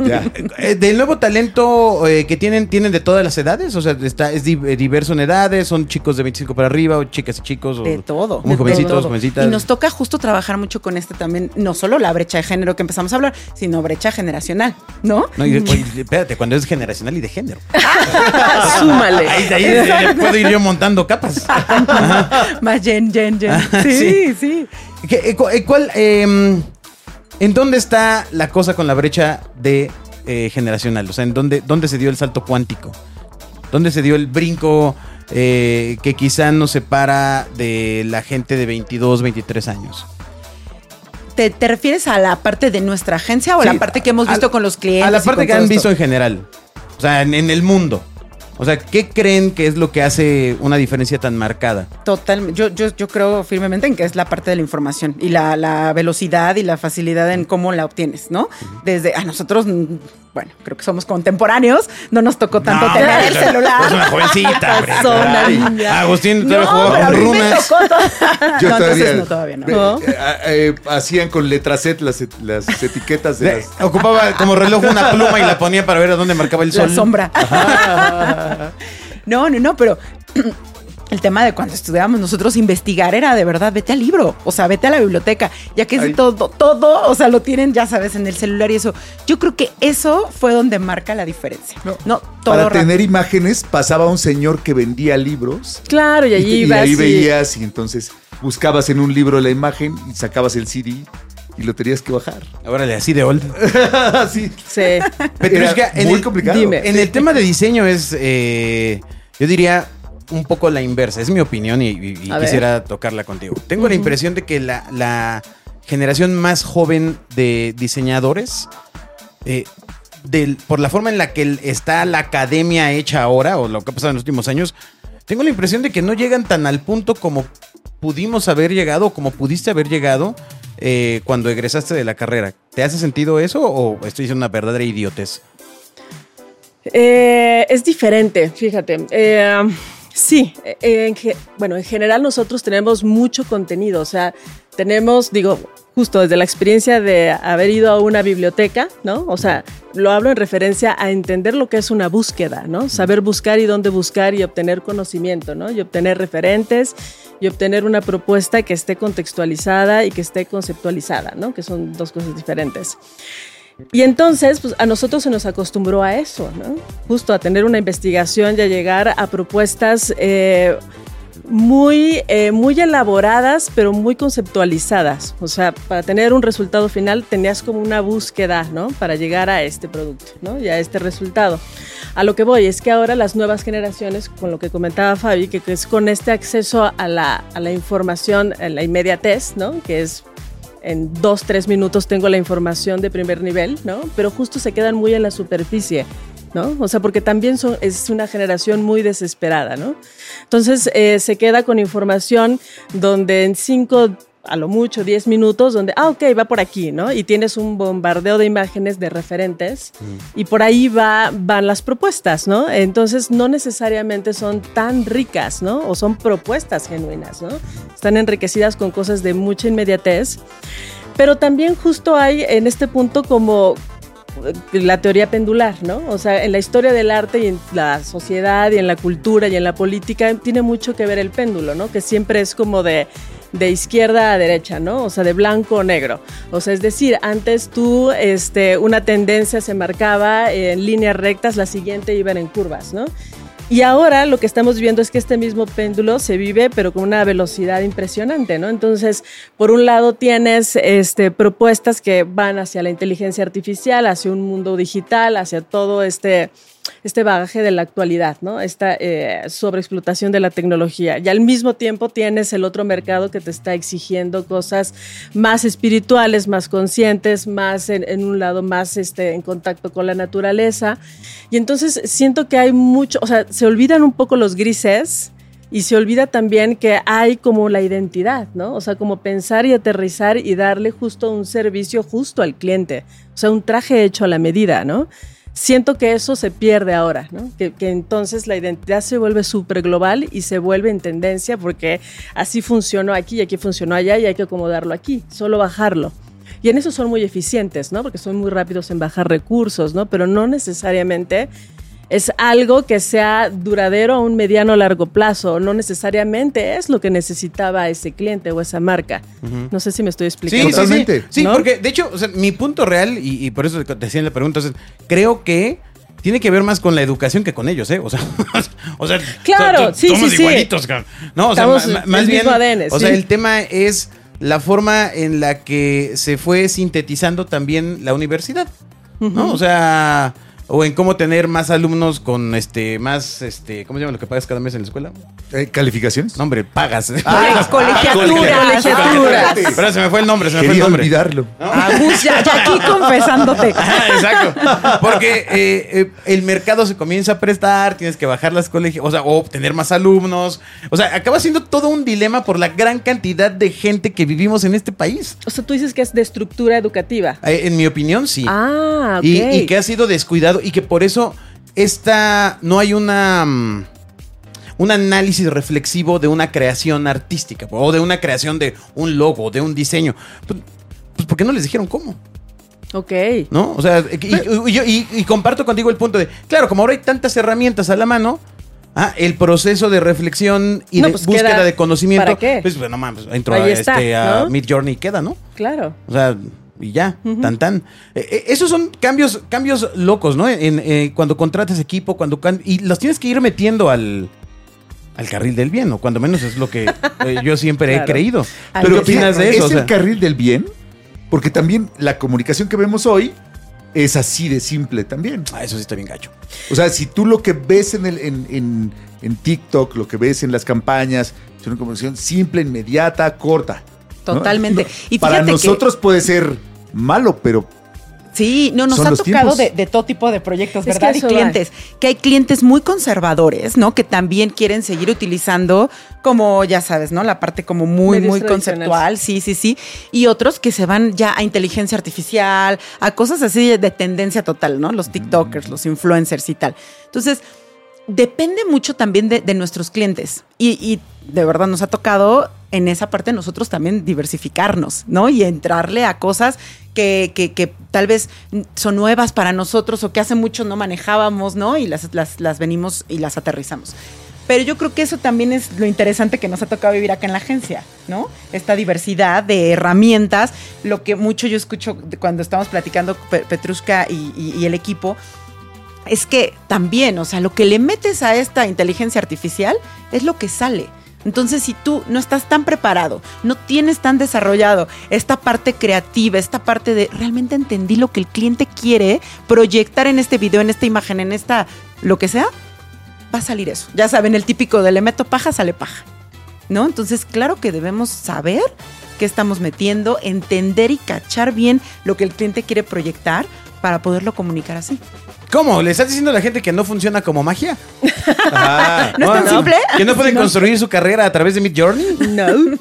Ya. Eh, ¿Del nuevo talento eh, que tienen, tienen de todas las edades? O sea, está, es eh, diverso en edades, son chicos de 25 para arriba, o chicas y chicos, o De todo. muy de jovencitos, todo. jovencitas. Y nos toca justo trabajar mucho con este también, no solo la brecha de género que empezamos a hablar, sino brecha generacional, ¿no? No, y- oye, espérate, cuando es generacional y de género. Súmale. Ahí, de ahí puedo ir yo montando capas. Más Jen, Jen, Jen. Ah, Sí, sí. sí. ¿Qué- eh, cu- eh, ¿Cuál, eh, ¿En dónde está la cosa con la brecha de eh, generacional? O sea, ¿en dónde, dónde se dio el salto cuántico? ¿Dónde se dio el brinco eh, que quizá nos separa de la gente de 22, 23 años? ¿Te, te refieres a la parte de nuestra agencia o a Sí, la parte que hemos a- visto con los clientes? A la parte que han esto? visto en general. O sea, en, en el mundo. O sea, ¿qué creen que es lo que hace una diferencia tan marcada? Total, yo, yo, yo creo firmemente en que es la parte de la información y la, la velocidad y la facilidad en cómo la obtienes, ¿no? Desde a nosotros, bueno, creo que somos contemporáneos, no nos tocó tanto No, tener el celular. Es una jovencita, hombre. Agustín, todavía No, jugaba con runas. Yo no, todavía, entonces no, todavía no. No. eh, eh, hacían con letra Z las, las etiquetas de Le- las... Ocupaba como reloj una pluma y la ponía para ver a dónde marcaba el La sol. sombra. no, no, no, pero el tema de cuando estudiábamos nosotros investigar era de verdad, vete al libro, o sea, vete a la biblioteca, ya que es todo, todo, o sea, lo tienen, ya sabes, en el celular y eso. Yo creo que eso fue donde marca la diferencia. No, No, todo Para rápido. tener imágenes pasaba un señor que vendía libros Claro, y allí y ibas ahí y- veías y entonces buscabas en un libro la imagen y sacabas el CD y lo tenías que bajar. Órale, así de old. Así. Sí. Petrushka, Era en muy el- complicado. dime. En el tema de diseño es, eh, yo diría, un poco la inversa. Es mi opinión y, y- y A ver. quisiera tocarla contigo. Tengo la impresión de que la, la generación más joven de diseñadores, eh, del- por la forma en la que está la academia hecha ahora, o lo que ha pasado en los últimos años, tengo la impresión de que no llegan tan al punto como pudimos haber llegado, o como pudiste haber llegado eh, cuando egresaste de la carrera. ¿Te hace sentido eso o estoy diciendo una verdadera idiotez? Eh, es diferente, fíjate. Eh, sí, eh, en ge- bueno, en general nosotros tenemos mucho contenido, o sea, tenemos, digo, justo desde la experiencia de haber ido a una biblioteca, ¿no? O sea, lo hablo en referencia a entender lo que es una búsqueda, ¿no? Saber buscar y dónde buscar y obtener conocimiento, ¿no? Y obtener referentes y obtener una propuesta que esté contextualizada y que esté conceptualizada, ¿no? Que son dos cosas diferentes. Y entonces, pues a nosotros se nos acostumbró a eso, ¿no? Justo a tener una investigación y a llegar a propuestas eh, muy, eh, muy elaboradas, pero muy conceptualizadas. O sea, para tener un resultado final tenías como una búsqueda, ¿no? Para llegar a este producto, ¿no? Y a este resultado. A lo que voy es que ahora las nuevas generaciones, con lo que comentaba Fabi, que, es con este acceso a la, a la información, a la inmediatez, ¿no? Que es en dos, tres minutos tengo la información de primer nivel, ¿no? Pero justo se quedan muy en la superficie. ¿no? O sea, porque también son, es una generación muy desesperada, ¿no? Entonces eh, se queda con información donde en cinco, a lo mucho, diez minutos, donde, ah, ok, va por aquí, ¿no? Y tienes un bombardeo de imágenes de referentes y por ahí va, van las propuestas, ¿no? Entonces no necesariamente son tan ricas, ¿no? O son propuestas genuinas, ¿no? Están enriquecidas con cosas de mucha inmediatez. Pero también justo hay en este punto como, la teoría pendular, ¿no? O sea, en la historia del arte y en la sociedad y en la cultura y en la política tiene mucho que ver el péndulo, ¿no? Que siempre es como de, de izquierda a derecha, ¿no? O sea, de blanco o negro. O sea, es decir, antes tú, este, una tendencia se marcaba en líneas rectas, la siguiente iba en curvas, ¿no? Y ahora lo que estamos viendo es que este mismo péndulo se vive, pero con una velocidad impresionante, ¿no? Entonces, por un lado tienes este, propuestas que van hacia la inteligencia artificial, hacia un mundo digital, hacia todo este este bagaje de la actualidad, ¿no? Esta eh, sobreexplotación de la tecnología. Y al mismo tiempo tienes el otro mercado que te está exigiendo cosas más espirituales, más conscientes, más en, un lado más este, en contacto con la naturaleza. Y entonces siento que hay mucho, o sea, se olvidan un poco los grises y se olvida también que hay como la identidad, ¿no? O sea, como pensar y aterrizar y darle justo un servicio justo al cliente, o sea, un traje hecho a la medida, ¿no? Siento que eso se pierde ahora, ¿no? que, entonces la identidad se vuelve súper global y se vuelve en tendencia porque así funcionó aquí y aquí funcionó allá y hay que acomodarlo aquí, solo bajarlo. Y en eso son muy eficientes, ¿no? Porque son muy rápidos en bajar recursos, ¿no? Pero no necesariamente es algo que sea duradero a un mediano o largo plazo. No necesariamente es lo que necesitaba ese cliente o esa marca. No sé si me estoy explicando. Sí, totalmente. Sí, porque de hecho, mi punto real, y, por eso te en la pregunta, es, creo que tiene que ver más con la educación que con ellos, ¿eh? O sea, o sea claro, sí, somos sí, igualitos, No, o sea, más bien, o sea, el tema es la forma en la que se fue sintetizando también la universidad, ¿no? O sea, o en cómo tener más alumnos con este más este cómo se llama lo que pagas cada mes en la escuela eh, calificaciones no hombre pagas. Ah, colegiatura colegiatura pero se me fue el nombre se me fue el nombre. olvidarlo. Ah, ya, aquí confesándote. Ah, exacto. Porque eh, eh, el mercado se comienza a prestar tienes que bajar las colegios o sea o obtener más alumnos. O sea acaba siendo todo un dilema por la gran cantidad de gente que vivimos en este país. O sea tú dices que es de estructura educativa. En mi opinión sí. Ah ok. y, y que ha sido descuidado y que por eso esta no hay una mm, un análisis reflexivo de una creación artística o de una creación de un logo, de un diseño. Pues, pues ¿por qué no les dijeron cómo? Ok. ¿No? O sea, y, comparto contigo el punto de, claro, como ahora hay tantas herramientas a la mano, ah, el proceso de reflexión y de pues búsqueda de conocimiento, ¿para qué? pues bueno, mames, entro a, este, a Mid Journey y queda, ¿no? Claro. O sea, y ya, tan tan. Eh, eh, esos son cambios, cambios locos, ¿no? En, eh, cuando contratas equipo, cuando y los tienes que ir metiendo al, al carril del bien, o cuando menos es lo que yo siempre he creído. Pero ¿qué opinas de eso? ¿Es el carril del bien? Porque también la comunicación que vemos hoy es así de simple también. Ah, eso sí está bien gacho. O sea, si tú lo que ves en, el, en, en TikTok, lo que ves en las campañas, es una comunicación simple, inmediata, corta. Totalmente. y para nosotros puede ser malo, pero Sí, no, nos ha tocado de, todo tipo de proyectos, ¿verdad? y clientes. Que hay clientes muy conservadores, ¿no? Que también quieren seguir utilizando como, ya sabes, ¿no? La parte como muy, muy conceptual. Sí, sí, sí. Y otros que se van ya a inteligencia artificial, a cosas así de, tendencia total, ¿no? Los TikTokers, los influencers y tal. Entonces, depende mucho también de, nuestros clientes. y de verdad nos ha tocado en esa parte nosotros también diversificarnos, ¿no? Y entrarle a cosas que, que, tal vez son nuevas para nosotros o que hace mucho no manejábamos, ¿no? Y las, las, venimos y las aterrizamos. Pero yo creo que eso también es lo interesante que nos ha tocado vivir acá en la agencia, ¿no? Esta diversidad de herramientas, lo que mucho yo escucho cuando estamos platicando Petrushka y, y el equipo, es que también, o sea, lo que le metes a esta inteligencia artificial es lo que sale. Entonces, si tú no estás tan preparado, no tienes tan desarrollado esta parte creativa, esta parte de realmente entendí lo que el cliente quiere proyectar en este video, en esta imagen, en esta, lo que sea, va a salir eso. Ya saben, el típico de le meto paja, sale paja. ¿No? Entonces, claro que debemos saber qué estamos metiendo, entender y cachar bien lo que el cliente quiere proyectar para poderlo comunicar así. ¿Cómo? ¿Le estás diciendo a la gente que no funciona como magia? Ah, ¿No es tan simple? ¿Que no pueden construir su carrera a través de Mid Journey? No.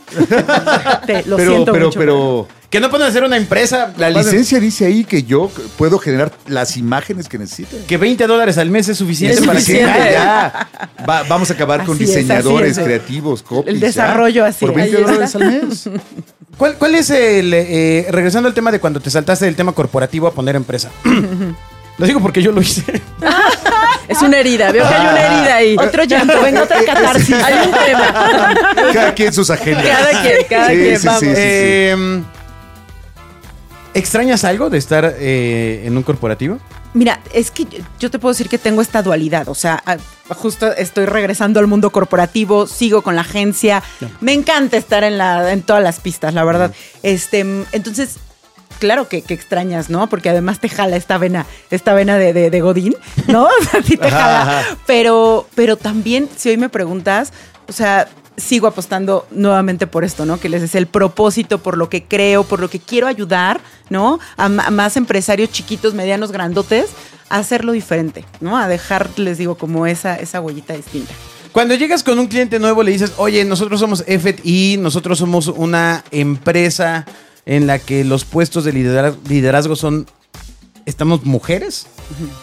Te- lo pero, siento pero, mucho. pero, ¿Que no pueden hacer una empresa? la licencia dice ahí que yo puedo generar las imágenes que necesite. Que 20 dólares al mes es suficiente Es para suficiente. que... ya. Va- vamos a acabar con Así es, diseñadores es. creativos, copies. El ya, desarrollo así Por es. 20 Ahí dólares al mes. ¿Cuál, cuál es el... eh, regresando al tema de cuando te saltaste del tema corporativo a poner empresa. Lo digo porque yo lo hice. Es una herida, veo que hay una herida ahí. Otro llanto, venga, otra catarsis. Hay un tema. Cada quien sus agendas. Cada quien, cada Sí, quien, sí, vamos. sí, sí, sí. Eh, ¿Extrañas algo de estar eh, en un corporativo? Mira, es que yo- te puedo decir que tengo esta dualidad. O sea, justo estoy regresando al mundo corporativo, sigo con la agencia. Me encanta estar en, la, en todas las pistas, la verdad. Este, entonces, claro que, que extrañas, ¿no? Porque además te jala esta vena, esta vena de, de- de Godín, ¿no? O sea, sí te jala. ajá. Pero, pero también, si hoy me preguntas, o sea, sigo apostando nuevamente por esto, ¿no? Que les es el propósito, por lo que creo, por lo que quiero ayudar, ¿no? A, más empresarios chiquitos, medianos, grandotes, a hacerlo diferente, ¿no? A dejar, les digo, como esa, esa huellita distinta. Cuando llegas con un cliente nuevo le dices, oye, nosotros somos y nosotros somos una empresa en la que los puestos de lidera- liderazgo son, estamos mujeres.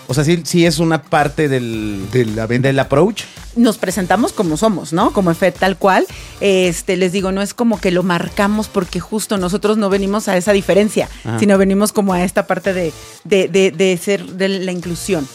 O sea, sí, sí es una parte del, De la venta. del approach. nos presentamos como somos, ¿no? Como EFET tal cual. Este, les digo, no es como que lo marcamos porque justo nosotros no venimos a esa diferencia, Ajá. sino venimos como a esta parte de, de, de- de ser de la inclusión.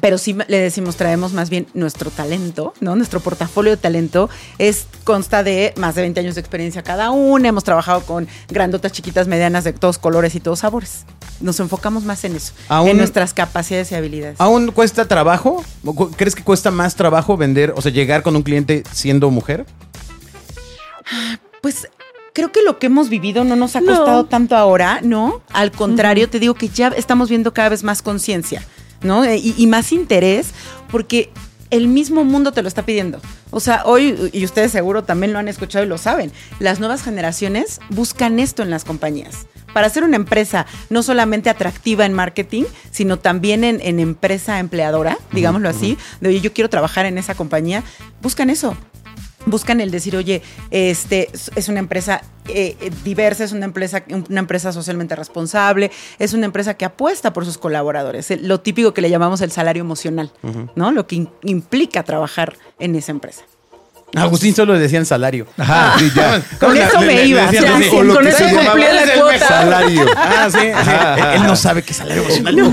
Pero sí le decimos, traemos más bien nuestro talento, ¿no? Nuestro portafolio de talento es, consta de más de 20 años de experiencia cada una. Hemos trabajado con grandotas, chiquitas, medianas, de todos colores y todos sabores. Nos enfocamos más en eso, Aún- en nuestras capacidades y habilidades. ¿Aún cuesta trabajo? ¿O cu- ¿Crees que cuesta más trabajo vender, o sea, llegar con un cliente siendo mujer? Pues creo que lo que hemos vivido no nos ha No. costado tanto ahora, ¿no? Al contrario, te digo que ya estamos viendo cada vez más conciencia, ¿no? Eh, Y, y más interés, porque el mismo mundo te lo está pidiendo. O sea, hoy, y ustedes seguro también lo han escuchado y lo saben, las nuevas generaciones buscan esto en las compañías. Para ser una empresa no solamente atractiva en marketing, sino también en, en empresa empleadora, digámoslo así, de oye, yo quiero trabajar en esa compañía, buscan eso buscan el decir, oye, este es una empresa eh, eh, diversa, es una empresa, una empresa socialmente responsable, es una empresa que apuesta por sus colaboradores. El- lo típico que le llamamos el salario emocional, ¿no? Lo que in- implica trabajar en esa empresa. A Agustín solo le decían salario. Ajá, sí, ya. Con eso me iba, con eso cumplía la "Eres el cuota". mejor". Salario. Ah, sí. sí. Él no sabe qué salario emocional. No.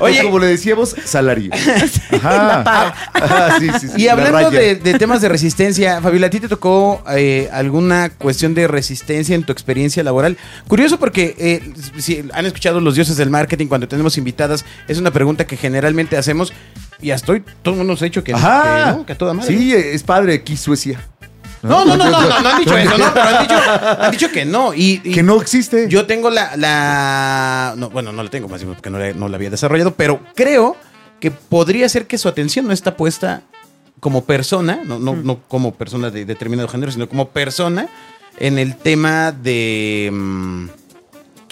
Oye, como le decíamos, salario. Ajá. Ajá, sí, sí, sí, Y la hablando de temas de resistencia, Fabiola, ¿a ti te tocó eh, alguna cuestión de resistencia en tu experiencia laboral? Curioso porque eh, si han escuchado los dioses del marketing cuando tenemos invitadas, es una pregunta que generalmente hacemos y hasta hoy todo el mundo nos ha dicho que, Ajá. que no, que a toda madre. Sí, es padre aquí Suecia. No, no, no, no, no, no han dicho eso, no, pero han dicho, han dicho que no. Y, y Que no existe. yo tengo la, la no, bueno, no la tengo más bien porque no la, no la había desarrollado, pero creo que podría ser que su atención no está puesta como persona, no, no, no como persona de determinado género, sino como persona en el tema de mm,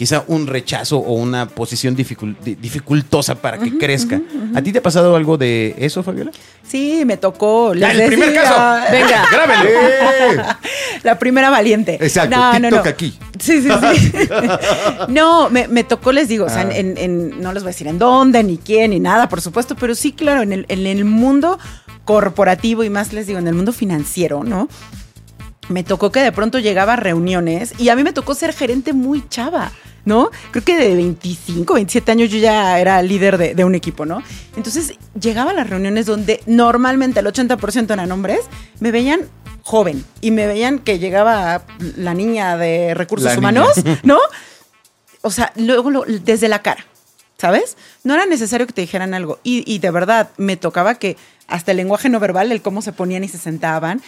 quizá un rechazo o una posición dificul- di- dificultosa para que crezca. ¿A ti te ha pasado algo de eso, Fabiola? Sí, me tocó. Ya, les el primer caso. Venga. Grábelo. ¡Eh! La primera valiente. Exacto, No, no, TikTok no. aquí. Sí, sí, sí. no, me, me tocó, les digo, o sea, Ah. en, en- no les voy a decir en dónde, ni quién, ni nada, por supuesto, pero sí, claro, en el, en el mundo corporativo y más les digo, en el mundo financiero, ¿no? Me tocó que de pronto llegaba a reuniones y a mí me tocó ser gerente muy chava, ¿no? Creo que de 25, 27 años yo ya era líder de, de un equipo, ¿no? Entonces llegaba a las reuniones donde normalmente el 80% eran hombres, me veían joven y me veían que llegaba la niña de recursos La niña. humanos, ¿no? O sea, luego lo- desde la cara, ¿sabes? No era necesario que te dijeran algo. Y, y de verdad, me tocaba que hasta el lenguaje no verbal, el cómo se ponían y se sentaban,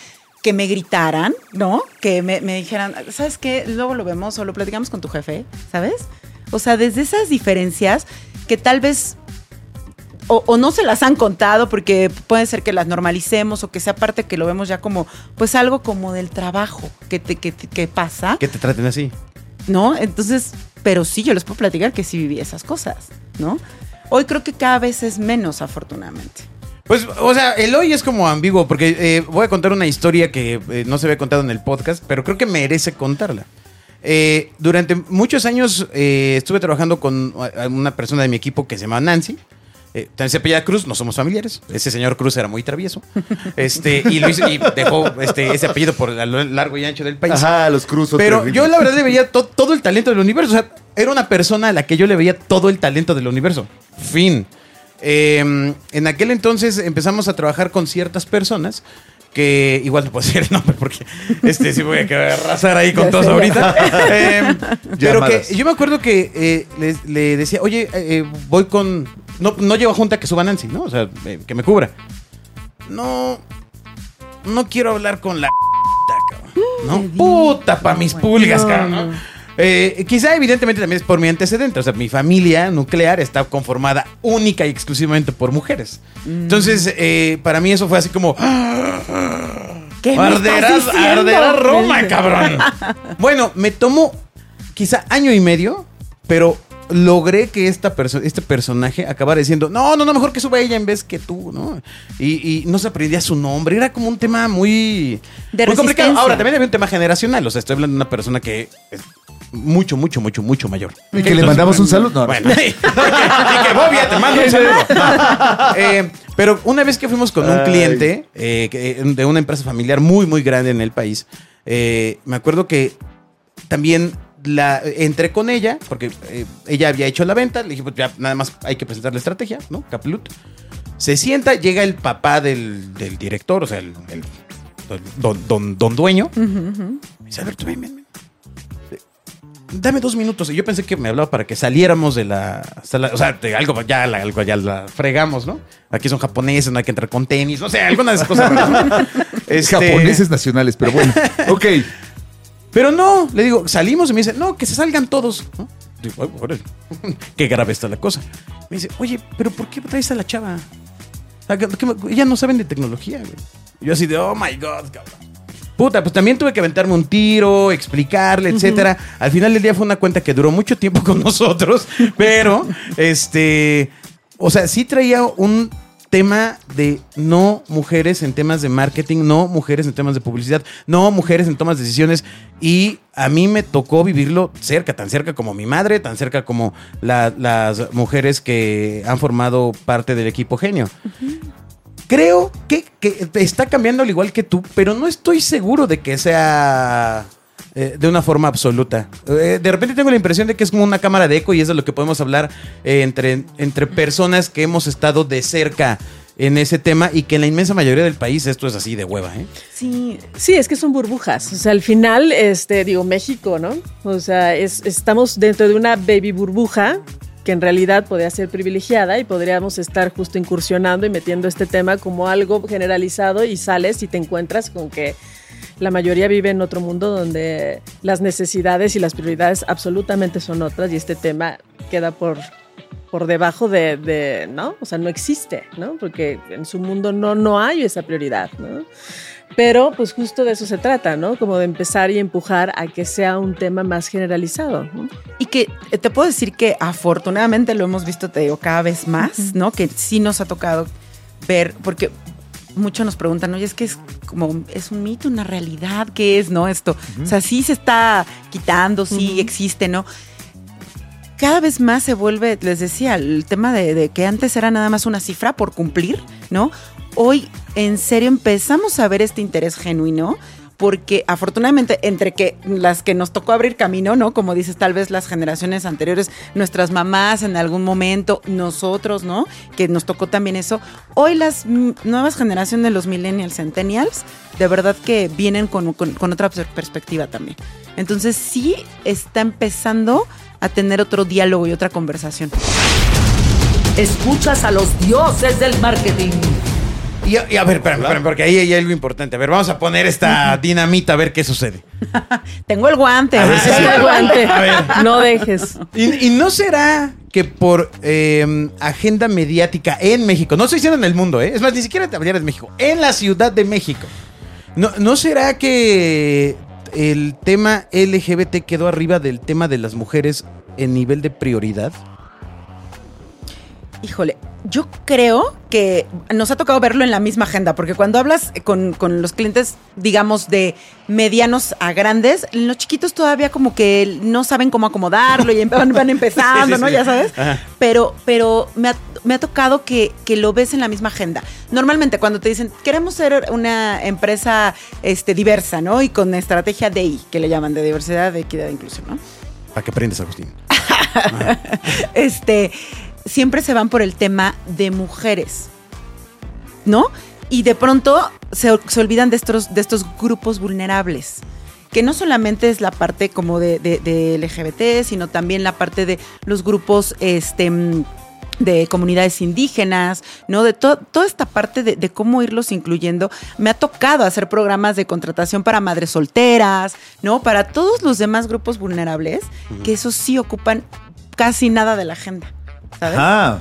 que me gritaran, ¿no? Que me, me dijeran, ¿sabes qué? Luego lo vemos o lo platicamos con tu jefe, ¿sabes? O sea, desde esas diferencias que tal vez o, o no se las han contado porque puede ser que las normalicemos o que sea parte que lo vemos ya como, pues algo como del trabajo que, te, que, que pasa, Que te traten así. ¿no? Entonces, pero sí, yo les puedo platicar que sí viví esas cosas, ¿no? Hoy creo que cada vez es menos, afortunadamente. Pues, o sea, el hoy es como ambiguo, porque eh, voy a contar una historia que eh, no se había contado en el podcast, pero creo que merece contarla. Eh, durante muchos años estuve trabajando con una persona de mi equipo que se llama Nancy. Eh, también se apellida Cruz, no somos familiares. Ese señor Cruz era muy travieso. Este, y, lo hizo- y dejó este, ese apellido por lo largo y ancho del país. Ajá, los cruzos. Pero yo la verdad le veía to- todo el talento del universo. O sea, era una persona a la que yo le veía todo el talento del universo. Fin. Eh, en aquel entonces empezamos a trabajar con ciertas personas que igual no puedo decir el nombre porque este sí voy a quedar arrasar ahí con Ya todos ahorita. Eh, pero que yo me acuerdo que eh, le, le decía, oye, eh, voy con. No, no llevo a junta que suba Nancy, ¿no? O sea, eh, que me cubra. No. No quiero hablar con la. cabrón, ¿No? Puta pa' mis pulgas, cabrón. ¿no? Eh, quizá evidentemente también es por mi antecedente, o sea, mi familia nuclear está conformada única y exclusivamente por mujeres. Entonces, eh, para mí eso fue así como... ¿Qué me arderá, estás diciendo? arderá Roma, cabrón. bueno, me tomó quizá año y medio, pero logré que esta perso- este personaje acabara diciendo, no, no, no, mejor que suba ella en vez que tú, ¿no? Y, y no se aprendía su nombre, era como un tema muy, De muy complicado. Ahora, también había un tema generacional, o sea, estoy hablando de una persona que mucho, mucho, mucho, mucho mayor. Y que le mandamos un saludo. No, Bueno, y que, y que Bobia te mando un saludo. Eh, pero una vez que fuimos con un cliente eh, que- de una empresa familiar muy, muy grande en el país, eh, me acuerdo que también la entré con ella, porque eh, ella había hecho la venta, le dije, pues ya nada más hay que presentar la estrategia, ¿no? Caplut. Se sienta, llega el papá del, del director, o sea, el, el- don, don, don dueño. Me dice, Alberto, ven, ven, ven. Dame dos minutos. Y yo pensé que me hablaba para que saliéramos de la sala. O sea, de algo ya la, algo ya la fregamos, ¿no? Aquí son japoneses, no hay que entrar con tenis. No sé, algunas de esas cosas. Este, Japoneses nacionales, pero bueno. Ok. Pero no, le digo, salimos y me dice, no, que se salgan todos. ¿no? Digo, "Ay, órale, qué grave está la cosa. Me dice, oye, pero ¿por qué traes a la chava? Ellas no saben de tecnología, güey. Yo así de, oh my God, cabrón. Puta, pues también tuve que aventarme un tiro, explicarle, etcétera. Al final del día fue una cuenta que duró mucho tiempo con nosotros, pero este, o sea, sí traía un tema de no mujeres en temas de marketing, no mujeres en temas de publicidad, no mujeres en tomas de decisiones. Y a mí me tocó vivirlo cerca, tan cerca como mi madre, tan cerca como la- las mujeres que han formado parte del equipo genio. Creo que, que está cambiando al igual que tú, pero no estoy seguro de que sea eh, de una forma absoluta. Eh, de repente tengo la impresión de que es como una cámara de eco y es de lo que podemos hablar eh, entre, entre personas que hemos estado de cerca en ese tema y que en la inmensa mayoría del país esto es así de hueva, ¿eh? Sí, Sí, es que son burbujas. O sea, al final, este, digo, México, ¿no? O sea, es- estamos dentro de una baby burbuja que en realidad podría ser privilegiada y podríamos estar justo incursionando y metiendo este tema como algo generalizado y sales y te encuentras con que la mayoría vive en otro mundo donde las necesidades y las prioridades absolutamente son otras y este tema queda por, por debajo de, ¿no? O sea, no existe, ¿no? Porque en su mundo no, no hay esa prioridad, ¿no? Pero pues justo de eso se trata, ¿no? Como de empezar y empujar a que sea un tema más generalizado. ¿no? Y que eh, te puedo decir que afortunadamente lo hemos visto, te digo, cada vez más, ¿no? Que sí nos ha tocado ver, porque muchos nos preguntan, oye, es que es como, es un mito, una realidad, ¿qué es, no? Esto. O sea, sí se está quitando, sí existe, ¿no? Cada vez más se vuelve, les decía, el tema de, de que antes era nada más una cifra por cumplir, ¿no? Hoy, en serio, empezamos a ver este interés genuino porque afortunadamente entre que las que nos tocó abrir camino, ¿no? Como dices, tal vez las generaciones anteriores, nuestras mamás en algún momento, nosotros, ¿no? Que nos tocó también eso. Hoy las nuevas generaciones de los millennials, centennials, de verdad que vienen con, con- con otra per- perspectiva también. Entonces sí está empezando a tener otro diálogo y otra conversación. Escuchas a los dioses del marketing. Y, y a ver, espérame, espérame, porque ahí hay algo importante. A ver, vamos a poner esta dinamita a ver qué sucede. Tengo el guante. A ver si Tengo sí. el guante. A ver. No dejes. ¿Y, y no será que por eh, agenda mediática en México, no estoy diciendo en el mundo, ¿eh? es más, ni siquiera te hablaría de México, en la Ciudad de México, ¿no, ¿no será que el tema LGBT quedó arriba del tema de las mujeres en nivel de prioridad? Híjole, yo creo que nos ha tocado verlo en la misma agenda, porque cuando hablas con, con los clientes, digamos, de medianos a grandes, los chiquitos todavía como que no saben cómo acomodarlo y van, van empezando, Sí, sí, ¿no? sí. Ya sabes. Ajá. Pero, pero me ha, me ha tocado que, que lo ves en la misma agenda. Normalmente cuando te dicen, queremos ser una empresa este, diversa, ¿no? Y con estrategia DI, que le llaman de diversidad, de equidad e inclusión, ¿no? Para que aprendas, Agustín. este, siempre se van por el tema de mujeres, ¿no? Y de pronto se, se olvidan de estos, de estos grupos vulnerables. Que no solamente es la parte como de, de- de LGBT, sino también la parte de los grupos este, de comunidades indígenas, ¿no? De to- toda esta parte de, de cómo irlos incluyendo. Me ha tocado hacer programas de contratación para madres solteras, ¿no? Para todos los demás grupos vulnerables, que esos sí ocupan casi nada de la agenda, ¿sabes? Ah,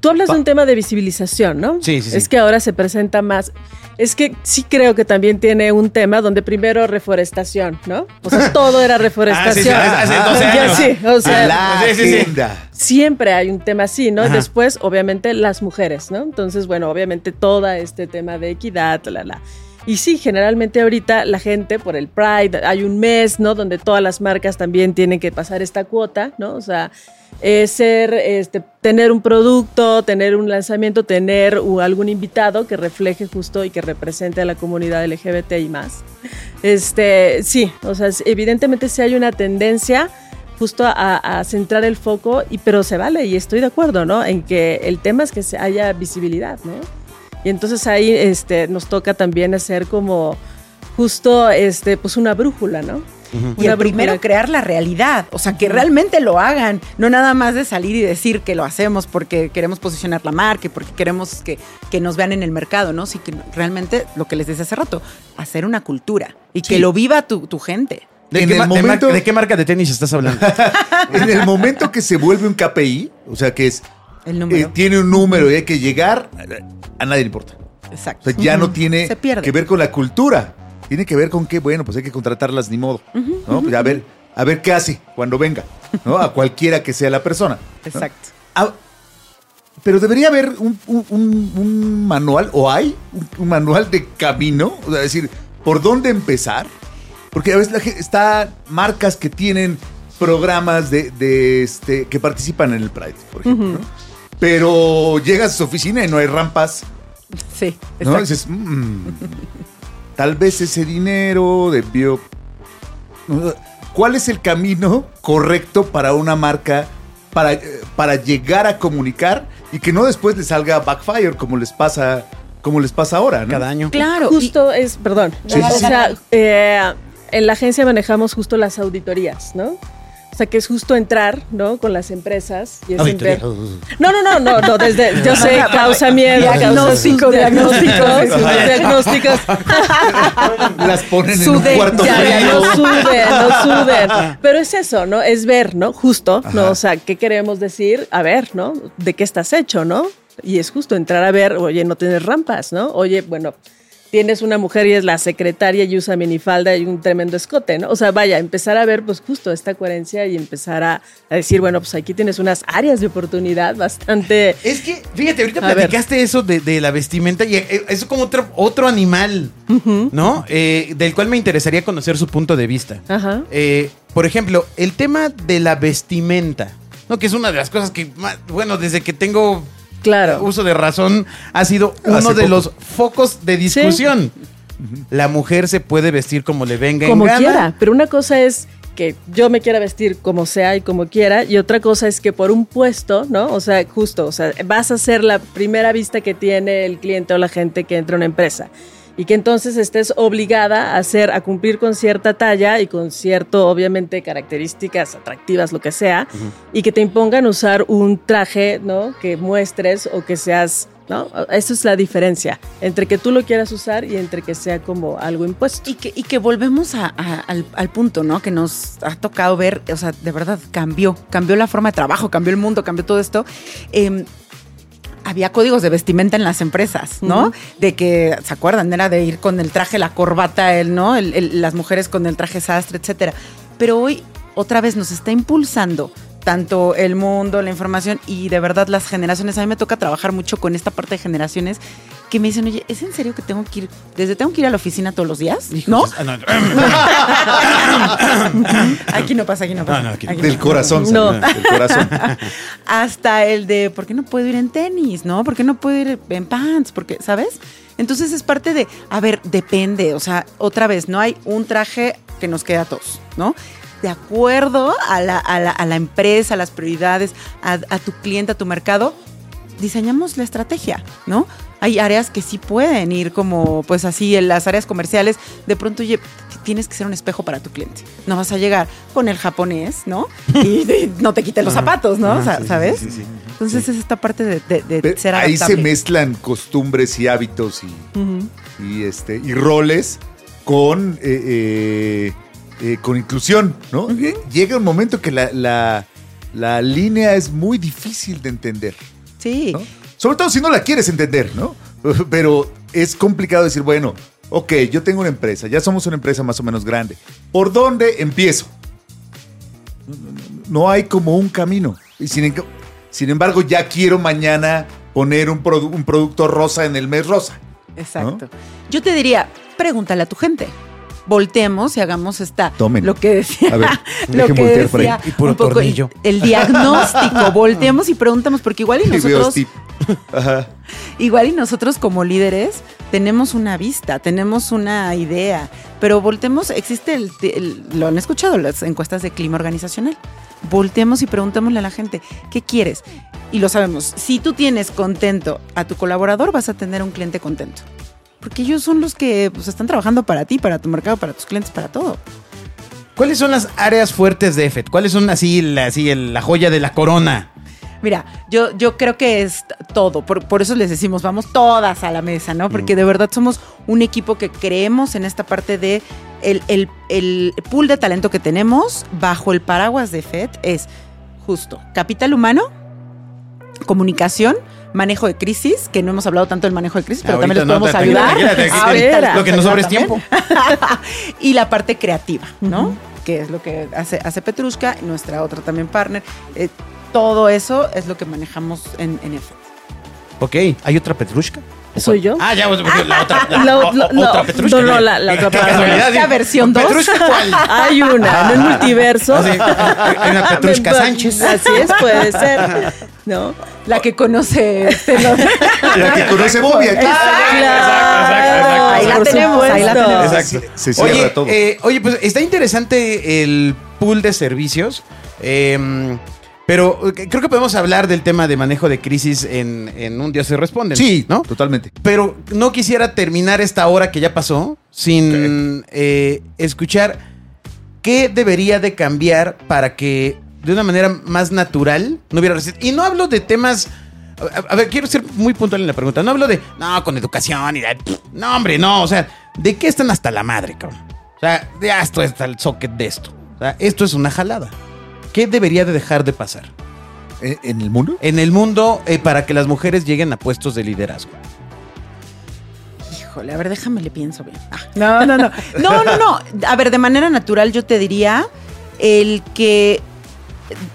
Tú hablas de un tema de visibilización, ¿no? Sí, sí, sí. Es que ahora se presenta más. Es que sí creo que también tiene un tema donde primero reforestación, ¿no? O sea, todo era reforestación. Ah, sí, sí, hace 12 Ya años. sí, o sea, la sí, sí, sí. siempre hay un tema así, ¿no? Ajá. después, obviamente, las mujeres, ¿no? Entonces, bueno, obviamente todo este tema de equidad, la, la. Y sí, generalmente ahorita la gente por el Pride, hay un mes, ¿no? Donde todas las marcas también tienen que pasar esta cuota, ¿no? O sea, eh, ser, este, tener un producto, tener un lanzamiento, tener algún invitado que refleje justo y que represente a la comunidad LGBT y más. Este, sí, o sea, evidentemente sí hay una tendencia justo a, a centrar el foco, y, pero se vale, y estoy de acuerdo, ¿no? En que el tema es que haya visibilidad, ¿no? Y entonces ahí este, nos toca también hacer como justo este, pues una brújula, ¿no? Y el primero crear la realidad, o sea, que realmente lo hagan, no nada más de salir y decir que lo hacemos porque queremos posicionar la marca y porque queremos que, que nos vean en el mercado, ¿no? Sí que realmente, lo que les decía hace rato, hacer una cultura y que lo viva tu, tu gente. ¿De, En qué de momento- de qué marca de tenis estás hablando? En el momento que se vuelve un KPI, o sea que es El eh, número. tiene un número y hay que llegar, a nadie le importa. Exacto. O sea, ya no tiene que ver con la cultura. Tiene que ver con que, bueno, pues hay que contratarlas ni modo. ¿no? Pues a ver, a ver qué hace cuando venga, ¿no? A cualquiera que sea la persona. ¿no? Exacto. Ah, pero debería haber un, un- un- un manual, o hay un, un manual de camino, o sea, decir, ¿por dónde empezar? Porque a veces la gente, está marcas que tienen programas de, de, este, que participan en el Pride, por ejemplo, ¿no? Pero llegas a su oficina y no hay rampas, Sí, ¿no? Dices, "Mm, tal vez ese dinero debió... ¿Cuál es el camino correcto para una marca para, eh, para llegar a comunicar y que no después le salga backfire como les pasa, como les pasa ahora, ¿no? Cada año. Claro. y- Justo es, perdón, Sí, o sí, sea, eh, en la agencia manejamos justo las auditorías, ¿no? O sea, que es justo entrar, ¿no? Con las empresas y es Auditoría. ver- No, no, no, no, no, desde, yo sé, causa miedo, causa Diagnóstico, diagnósticos, diagnósticos. Las ponen en Suden, un cuarto frío. no suden, no suden. Pero es eso, ¿no? Es ver, ¿no? Justo, ¿no? O sea, ¿qué queremos decir? A ver, ¿no? ¿De qué estás hecho, no? Y es justo entrar a ver, oye, no tienes rampas, ¿no? Oye, bueno, tienes una mujer y es la secretaria y usa minifalda y un tremendo escote, ¿no? O sea, vaya, empezar a ver, pues justo esta coherencia y empezar a, a decir, bueno, pues aquí tienes unas áreas de oportunidad bastante... Es que, fíjate, ahorita A ver. platicaste eso de, de la vestimenta y eh, eso como otro, otro animal, ¿no? Eh, del cual me interesaría conocer su punto de vista. Ajá. Eh, por ejemplo, el tema de la vestimenta, ¿no? Que es una de las cosas que, más- bueno, desde que tengo Claro. uso de razón, ha sido uno Hace de poco. los focos de discusión. La mujer se puede vestir como le venga como en gana. quiera, pero una cosa es que yo me quiera vestir como sea y como quiera, y otra cosa es que por un puesto, ¿no? O sea, justo, o sea, vas a ser la primera vista que tiene el cliente o la gente que entra a una empresa. Y que entonces estés obligada a hacer, a cumplir con cierta talla y con cierto, obviamente, características atractivas, lo que sea, y que te impongan usar un traje, ¿no? Que muestres o que seas ¿no? Esa es la diferencia entre que tú lo quieras usar y entre que sea como algo impuesto. Y que, y que volvemos a- a- al, al punto, ¿no? Que nos ha tocado ver, o sea, de verdad, cambió, cambió la forma de trabajo, cambió el mundo, cambió todo esto. Eh, había códigos de vestimenta en las empresas, ¿no? De que, ¿se acuerdan? Era de ir con el traje, la corbata, el, ¿no? El- el- las mujeres con el traje sastre, etcétera. Pero hoy, otra vez, nos está impulsando tanto el mundo, la información y de verdad las generaciones. A mí me toca trabajar mucho con esta parte de generaciones que me dicen, oye, ¿es en serio que tengo que ir, desde tengo que ir a la oficina todos los días? ¿No? Ah, no, Aquí no pasa, aquí no pasa. No, no, aquí no. Aquí Del corazón, del corazón. hasta el de por qué no puedo ir en tenis, ¿no? ¿Por qué no puedo ir en pants? Porque, ¿sabes? Entonces es parte de, a ver, depende, o sea, otra vez, no hay un traje que nos quede a todos, ¿no? De acuerdo a la, a la- a la empresa, a las prioridades, a, a tu cliente, a tu mercado, diseñamos la estrategia, ¿no? Hay áreas que sí pueden ir como, pues así, en las áreas comerciales, de pronto, oye, tienes que ser un espejo para tu cliente. No vas a llegar con el japonés, ¿no? Y, y no te quites los zapatos, ¿no? Ajá, sí, ¿Sabes? sí, sí. Entonces es esta parte de, de- de ser Ahí se mezclan costumbres y hábitos y, y, este, y roles con, eh, eh, eh, con inclusión, ¿no? Eh, Llega un momento que la, la- la línea es muy difícil de entender, Sí. ¿no? Sobre todo si no la quieres entender, ¿no? Pero es complicado decir, bueno, ok, yo tengo una empresa, ya somos una empresa más o menos grande. ¿Por dónde empiezo? No hay como un camino. Y sin, embargo, ya quiero mañana poner un, produ- un producto rosa en el mes rosa. Exacto. Yo te diría, pregúntale a tu gente. Voltemos y hagamos esta. Tomen. Lo que decía. A ver, lo que voltear por ahí. decía Y puro un poco el- tornillo. El, diagnóstico. Volteemos y preguntamos, porque igual y nosotros. Ajá. Igual y nosotros como líderes tenemos una vista, tenemos una idea, pero voltemos, existe el, el- lo han escuchado las encuestas de clima organizacional. Voltemos y preguntémosle a la gente, ¿qué quieres? Y lo sabemos, si tú tienes contento a tu colaborador, vas a tener un cliente contento. Porque ellos son los que pues, están trabajando para ti, para tu mercado, para tus clientes, para todo. ¿Cuáles son las áreas fuertes de EFET? ¿Cuáles son así, la, así el- la joya de la corona? Mira, yo, yo creo que es todo. Por, por eso les decimos, vamos todas a la mesa, ¿no? Mm. Porque de verdad somos un equipo que creemos en esta parte de el, el- el pool de talento que tenemos bajo el paraguas de FED es justo capital humano, comunicación, manejo de crisis, que no hemos hablado tanto del manejo de crisis, pero Ahorita también no, les podemos ayudar. tranquila, tranquila. Ahorita, Lo que nos sobra es tiempo. y la parte creativa, ¿no? Que es lo que hace, hace Petrushka, nuestra otra también partner. Eh, todo eso es lo que manejamos en, en. Ok, ¿hay otra Petrushka? ¿Soy yo? Ah, ya, pues, la otra. La, No, o- otra Petrushka. no, no, la- la otra casualidad, Petrushka sí. versión dos. ¿Petrushka cuál? Hay una, en el multiverso. Ah, sí. Hay una Petrushka Sánchez. Así es, puede ser. ¿No? La que conoce. este, ¿no? La que conoce Bobia. Claro, Ahí la tenemos, ahí la tenemos. Exacto. Se cierra Oye, todo. eh, oye, pues está interesante el pool de servicios. eh, pero eh, creo que podemos hablar del tema de manejo de crisis en, en un Dios se responde. sí, ¿no? Totalmente. Pero no quisiera terminar esta hora que ya pasó sin eh, escuchar qué debería de cambiar para que de una manera más natural no hubiera resistencia. Y no hablo de temas... A, a ver, quiero ser muy puntual en la pregunta. No hablo de, no, con educación y de... No, hombre, no. O sea, ¿de qué están hasta la madre, cabrón? O sea, ya esto está el socket de esto. O sea, esto es una jalada. ¿Qué debería de dejar de pasar ¿En, en el mundo? en el mundo eh, para que las mujeres lleguen a puestos de liderazgo? Híjole, a ver, déjame le pienso bien. Ah, no, no, no. No, no, no. A ver, de manera natural yo te diría el que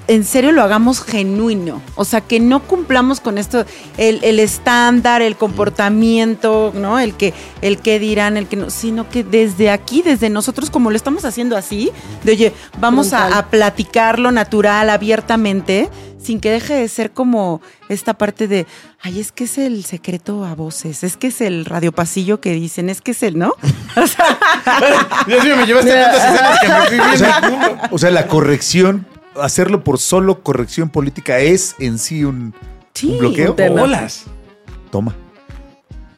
en serio lo hagamos genuino. O sea, que no cumplamos con esto, el, el estándar, el comportamiento, ¿no? El que, el que dirán, el que no, sino que desde aquí, desde nosotros, como lo estamos haciendo así, de oye, vamos a, a platicarlo natural, abiertamente, sin que deje de ser como esta parte de, ay, es que es el secreto a voces, es que es el radiopasillo que dicen, es que es el, ¿no? O sea, Dios mío, me llevaste a tantas escenas que me fui O viendo. sea, o sea, la corrección, hacerlo por solo corrección política es en sí un, Sí, un bloqueo. un. Bolas. Toma.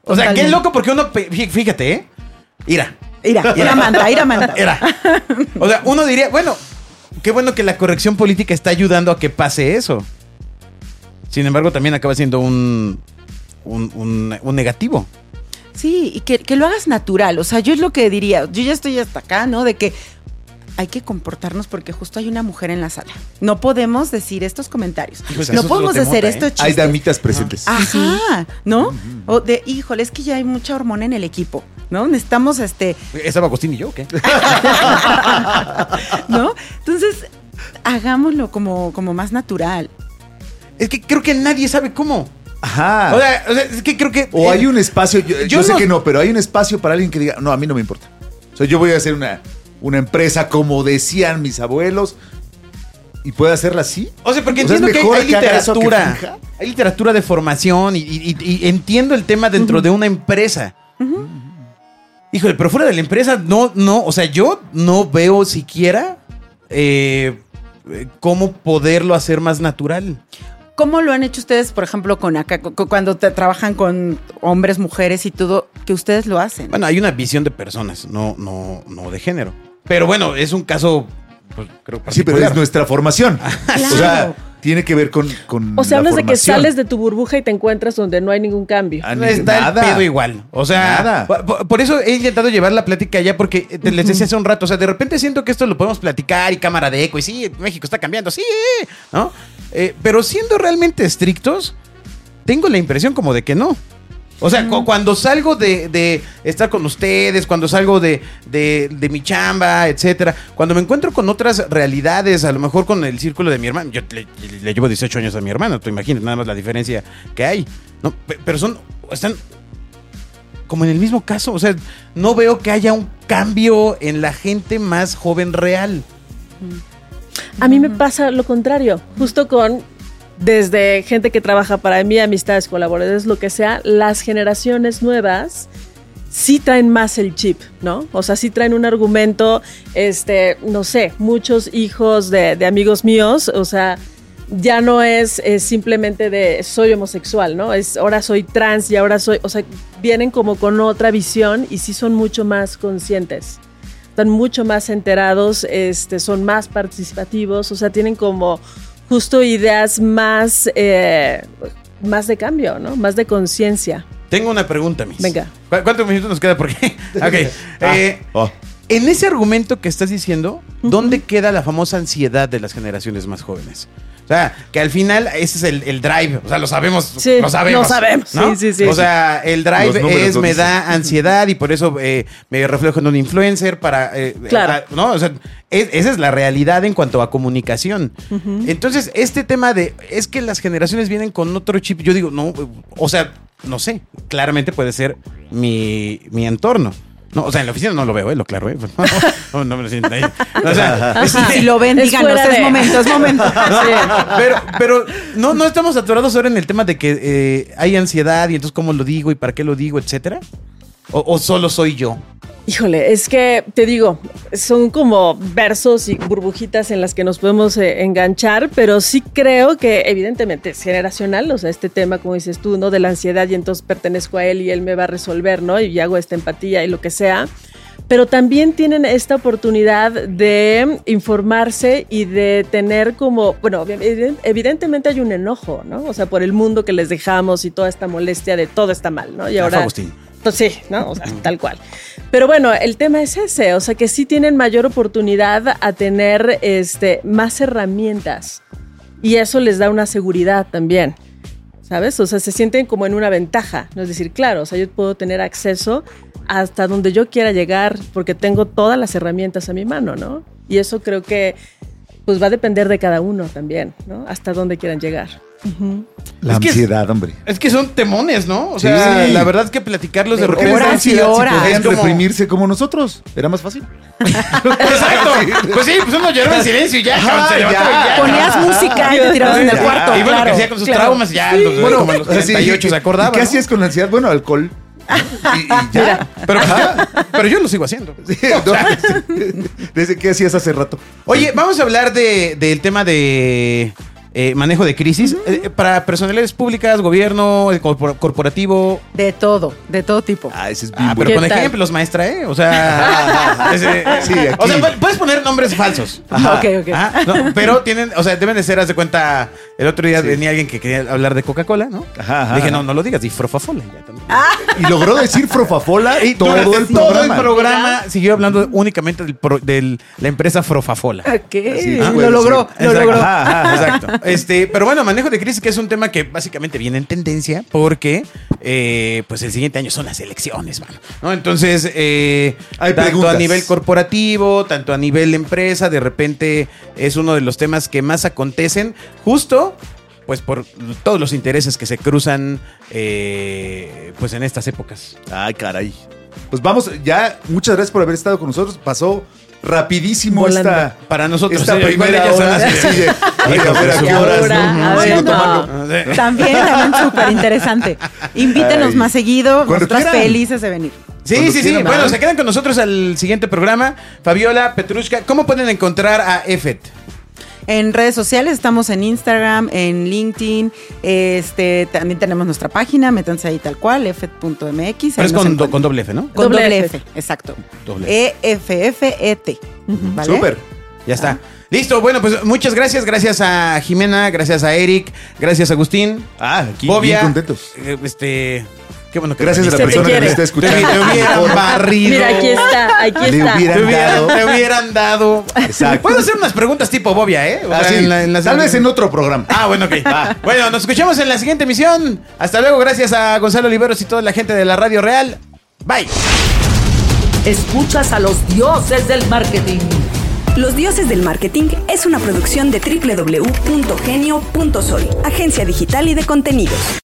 O sea, qué loco porque uno, fíjate, ¿eh? Mira, Ira, ira manda, ira manda. era. O sea, uno diría, bueno, qué bueno que la corrección política está ayudando a que pase eso. Sin embargo, también acaba siendo un un, un- un negativo. Sí, y que, que lo hagas natural. O sea, yo es lo que diría. Yo ya estoy hasta acá, ¿no? De que hay que comportarnos porque justo hay una mujer en la sala. No podemos decir estos comentarios. Eso no podemos hacer estos ¿eh? chistes. Hay damitas presentes. Ajá, ¿no? O de, híjole, es que ya hay mucha hormona en el equipo, ¿no? Necesitamos este, ¿Estaba Agustín y yo o qué? ¿no? Entonces, hagámoslo como, como más natural. Es que creo que nadie sabe cómo. Ajá. O sea, o sea, es que creo que. O eh, hay un espacio, yo, yo yo sé no- que no, pero hay un espacio para alguien que diga, no, a mí no me importa. O sea, yo voy a hacer una, una empresa como decían mis abuelos y puedo hacerla así. O sea, porque O sea, es entiendo que hay, que literatura. Hay literatura de formación y, y- y- y entiendo el tema dentro de una empresa. Híjole, pero fuera de la empresa, no, no, o sea, yo no veo siquiera eh, eh, cómo poderlo hacer más natural. ¿Cómo lo han hecho ustedes, por ejemplo, con acá, cu- cuando te trabajan con hombres, mujeres y todo, que ustedes lo hacen? Bueno, hay una visión de personas, no, no, no de género. Pero bueno, es un caso, pues, creo Sí, pero es nuestra formación. O sea, tiene que ver con, con O sea, la hablas de que sales de tu burbuja y te encuentras donde no hay ningún cambio. Ah, No está nada. el pedo igual. O sea, Nada. por- eso he intentado llevar la plática allá porque eh, te- les decía hace un rato, o sea, de repente siento que esto lo podemos platicar y cámara de eco y sí, México está cambiando, sí, ¿no? Eh, pero siendo realmente estrictos, tengo la impresión como de que no. O sea, cu- cuando salgo de, de estar con ustedes, cuando salgo de, de- de mi chamba, etcétera, cuando me encuentro con otras realidades, a lo mejor con el círculo de mi hermano, yo le, le llevo 18 años a mi hermano, tú imaginas nada más la diferencia que hay, ¿no? Pe- Pero son, están como en el mismo caso, o sea, no veo que haya un cambio en la gente más joven real. A mí me pasa lo contrario, justo con desde gente que trabaja para mí, amistades, colaboradores, lo que sea, las generaciones nuevas sí traen más el chip, ¿no? O sea, sí traen un argumento, este, no sé, muchos hijos de, amigos míos, o sea, ya no es, es simplemente de soy homosexual, ¿no? Es ahora soy trans y ahora soy, o sea, vienen como con otra visión y sí son mucho más conscientes están mucho más enterados, este, son más participativos, o sea, tienen como justo ideas más, eh, más de cambio, ¿no? Más de conciencia. Tengo una pregunta, Miss. Venga. ¿Cu- ¿Cuántos minutos nos queda? Porque, ok. Ah, eh, oh. En ese argumento que estás diciendo, ¿dónde queda la famosa ansiedad de las generaciones más jóvenes? O sea, que al final ese es el, el drive. O sea, lo sabemos. Sí, lo sabemos. lo sabemos. ¿no? Sí, sí, sí. O sea, el drive es me da ansiedad y por eso eh, me reflejo en un influencer para. eh, Claro. ah, ¿No? O sea, es- esa es la realidad en cuanto a comunicación. Entonces, este tema de. Es que las generaciones vienen con otro chip. Yo digo, no. O sea, no sé. Claramente puede ser mi, mi entorno. No, o sea, en la oficina no lo veo, ¿eh? Lo claro, ¿eh? No, no me lo siento ahí. O sea, si lo ven, Es díganos, es de- momento, es momento. pero, pero no, no estamos atorados ahora en el tema de que eh, hay ansiedad y entonces cómo lo digo y para qué lo digo, etcétera. O, o solo soy yo. Híjole, es que te digo, son como versos y burbujitas en las que nos podemos eh, enganchar, pero sí creo que evidentemente es generacional, o sea, este tema, como dices tú, ¿no? De la ansiedad y entonces pertenezco a él y él me va a resolver, ¿no? Y hago esta empatía y lo que sea. Pero también tienen esta oportunidad de informarse y de tener como, bueno, evident- evidentemente hay un enojo, ¿no? O sea, por el mundo que les dejamos y toda esta molestia de todo está mal, ¿no? Y Ah, ahora... Agustín. Pues sí, ¿no? O sea, tal cual. Pero bueno, el tema es ese, o sea, que sí tienen mayor oportunidad a tener este, más herramientas y eso les da una seguridad también, ¿sabes? O sea, se sienten como en una ventaja, ¿no? Es decir, claro, o sea, yo puedo tener acceso hasta donde yo quiera llegar porque tengo todas las herramientas a mi mano, ¿no? Y eso creo que pues va a depender de cada uno también, ¿no? Hasta dónde quieran llegar. La Es ansiedad, hombre. Es que son temones, ¿no? O sea, Sí. la verdad es que platicarlos de De repente. horas y ansiedad si horas. podían como- reprimirse como nosotros. Era más fácil. Exacto. Pues sí, pues uno lloraba en silencio y ya. Se. Ponías música y te tirabas en el cuarto. Y bueno, claro, que hacía con sus claro. traumas, ya. los- Bueno, como a los así, 38 se acordaba. ¿Y qué ¿no? hacías con la ansiedad? Bueno, alcohol. Y, y ya. Pero, pues, yo, pero yo lo sigo haciendo. Sí, no, Desde qué hacías hace rato. Oye, vamos a hablar de, del tema de eh, manejo de crisis. Eh, eh, para personalidades públicas, gobierno, corpor- corporativo. De todo, de todo tipo. Ah, ese es bien Ah, bueno. pero con ejemplos, maestra, ¿eh? O sea, ese- Sí, aquí. o sea, pu- puedes poner nombres falsos. Ok, ok. Ah, no, pero tienen, o sea, deben de ser, haz de cuenta, El otro día Sí. venía alguien que quería hablar de Coca-Cola, ¿no? Ajá, ajá, Dije, no, no lo digas, di Frofafola. ya también. Y logró decir Frofafola Y todo el todo programa. el programa siguió hablando únicamente del pro- de la empresa Frofafola. ¿Qué? Sí, lo logró, lo Exacto. logró. Ajá, ajá. Exacto. Este, pero bueno, manejo de crisis que es un tema que básicamente viene en tendencia porque eh, pues el siguiente año son las elecciones, mano. ¿no? Entonces, eh, Hay tanto preguntas. a nivel corporativo, tanto a nivel empresa, de repente es uno de los temas que más acontecen justo pues por todos los intereses que se cruzan eh, pues en estas épocas. Ay, caray. Pues vamos, ya, muchas gracias por haber estado con nosotros. Pasó rapidísimo Volando. esta, Para nosotros, esta sí, primera ya hora. Sí, a ver a. También, también súper interesante. Invítenos Ay. más seguido. Quieran. felices de venir. Sí, Cuando sí, sí. Bueno, ¿no? se quedan con nosotros al siguiente programa. Fabiola, Petrushka, ¿cómo pueden encontrar a EFET? En redes sociales estamos en Instagram, en LinkedIn, este también tenemos nuestra página, métanse ahí tal cual, effet.mx. Pero es con, do- con doble F, ¿no? Con Doble doble F. F, exacto. Doble E-F-F-E-T. ¿vale? Súper. Ya está. Listo, bueno, pues muchas gracias. Gracias a Jimena, gracias a Eric, gracias a Agustín. Ah, aquí Bobia. bien contentos. eh, Este. Qué bueno que Gracias a la persona que me está escuchando. Te, te hubieran barrido. Mira, aquí está, aquí Le está. hubiera- Te hubieran, dado. te hubieran dado. Exacto. Puedo hacer unas preguntas tipo Bobia, ¿eh? Ah, sea, sí. en la- en la- Tal vez en otro programa. Ah, bueno, ok. Bueno, nos escuchamos en la siguiente emisión. Hasta luego, gracias a Gonzalo Oliveros y toda la gente de la Radio Real. Bye. Escuchas a los dioses del marketing. Los Dioses del Marketing es una producción de www.genio.sol, agencia digital y de contenidos.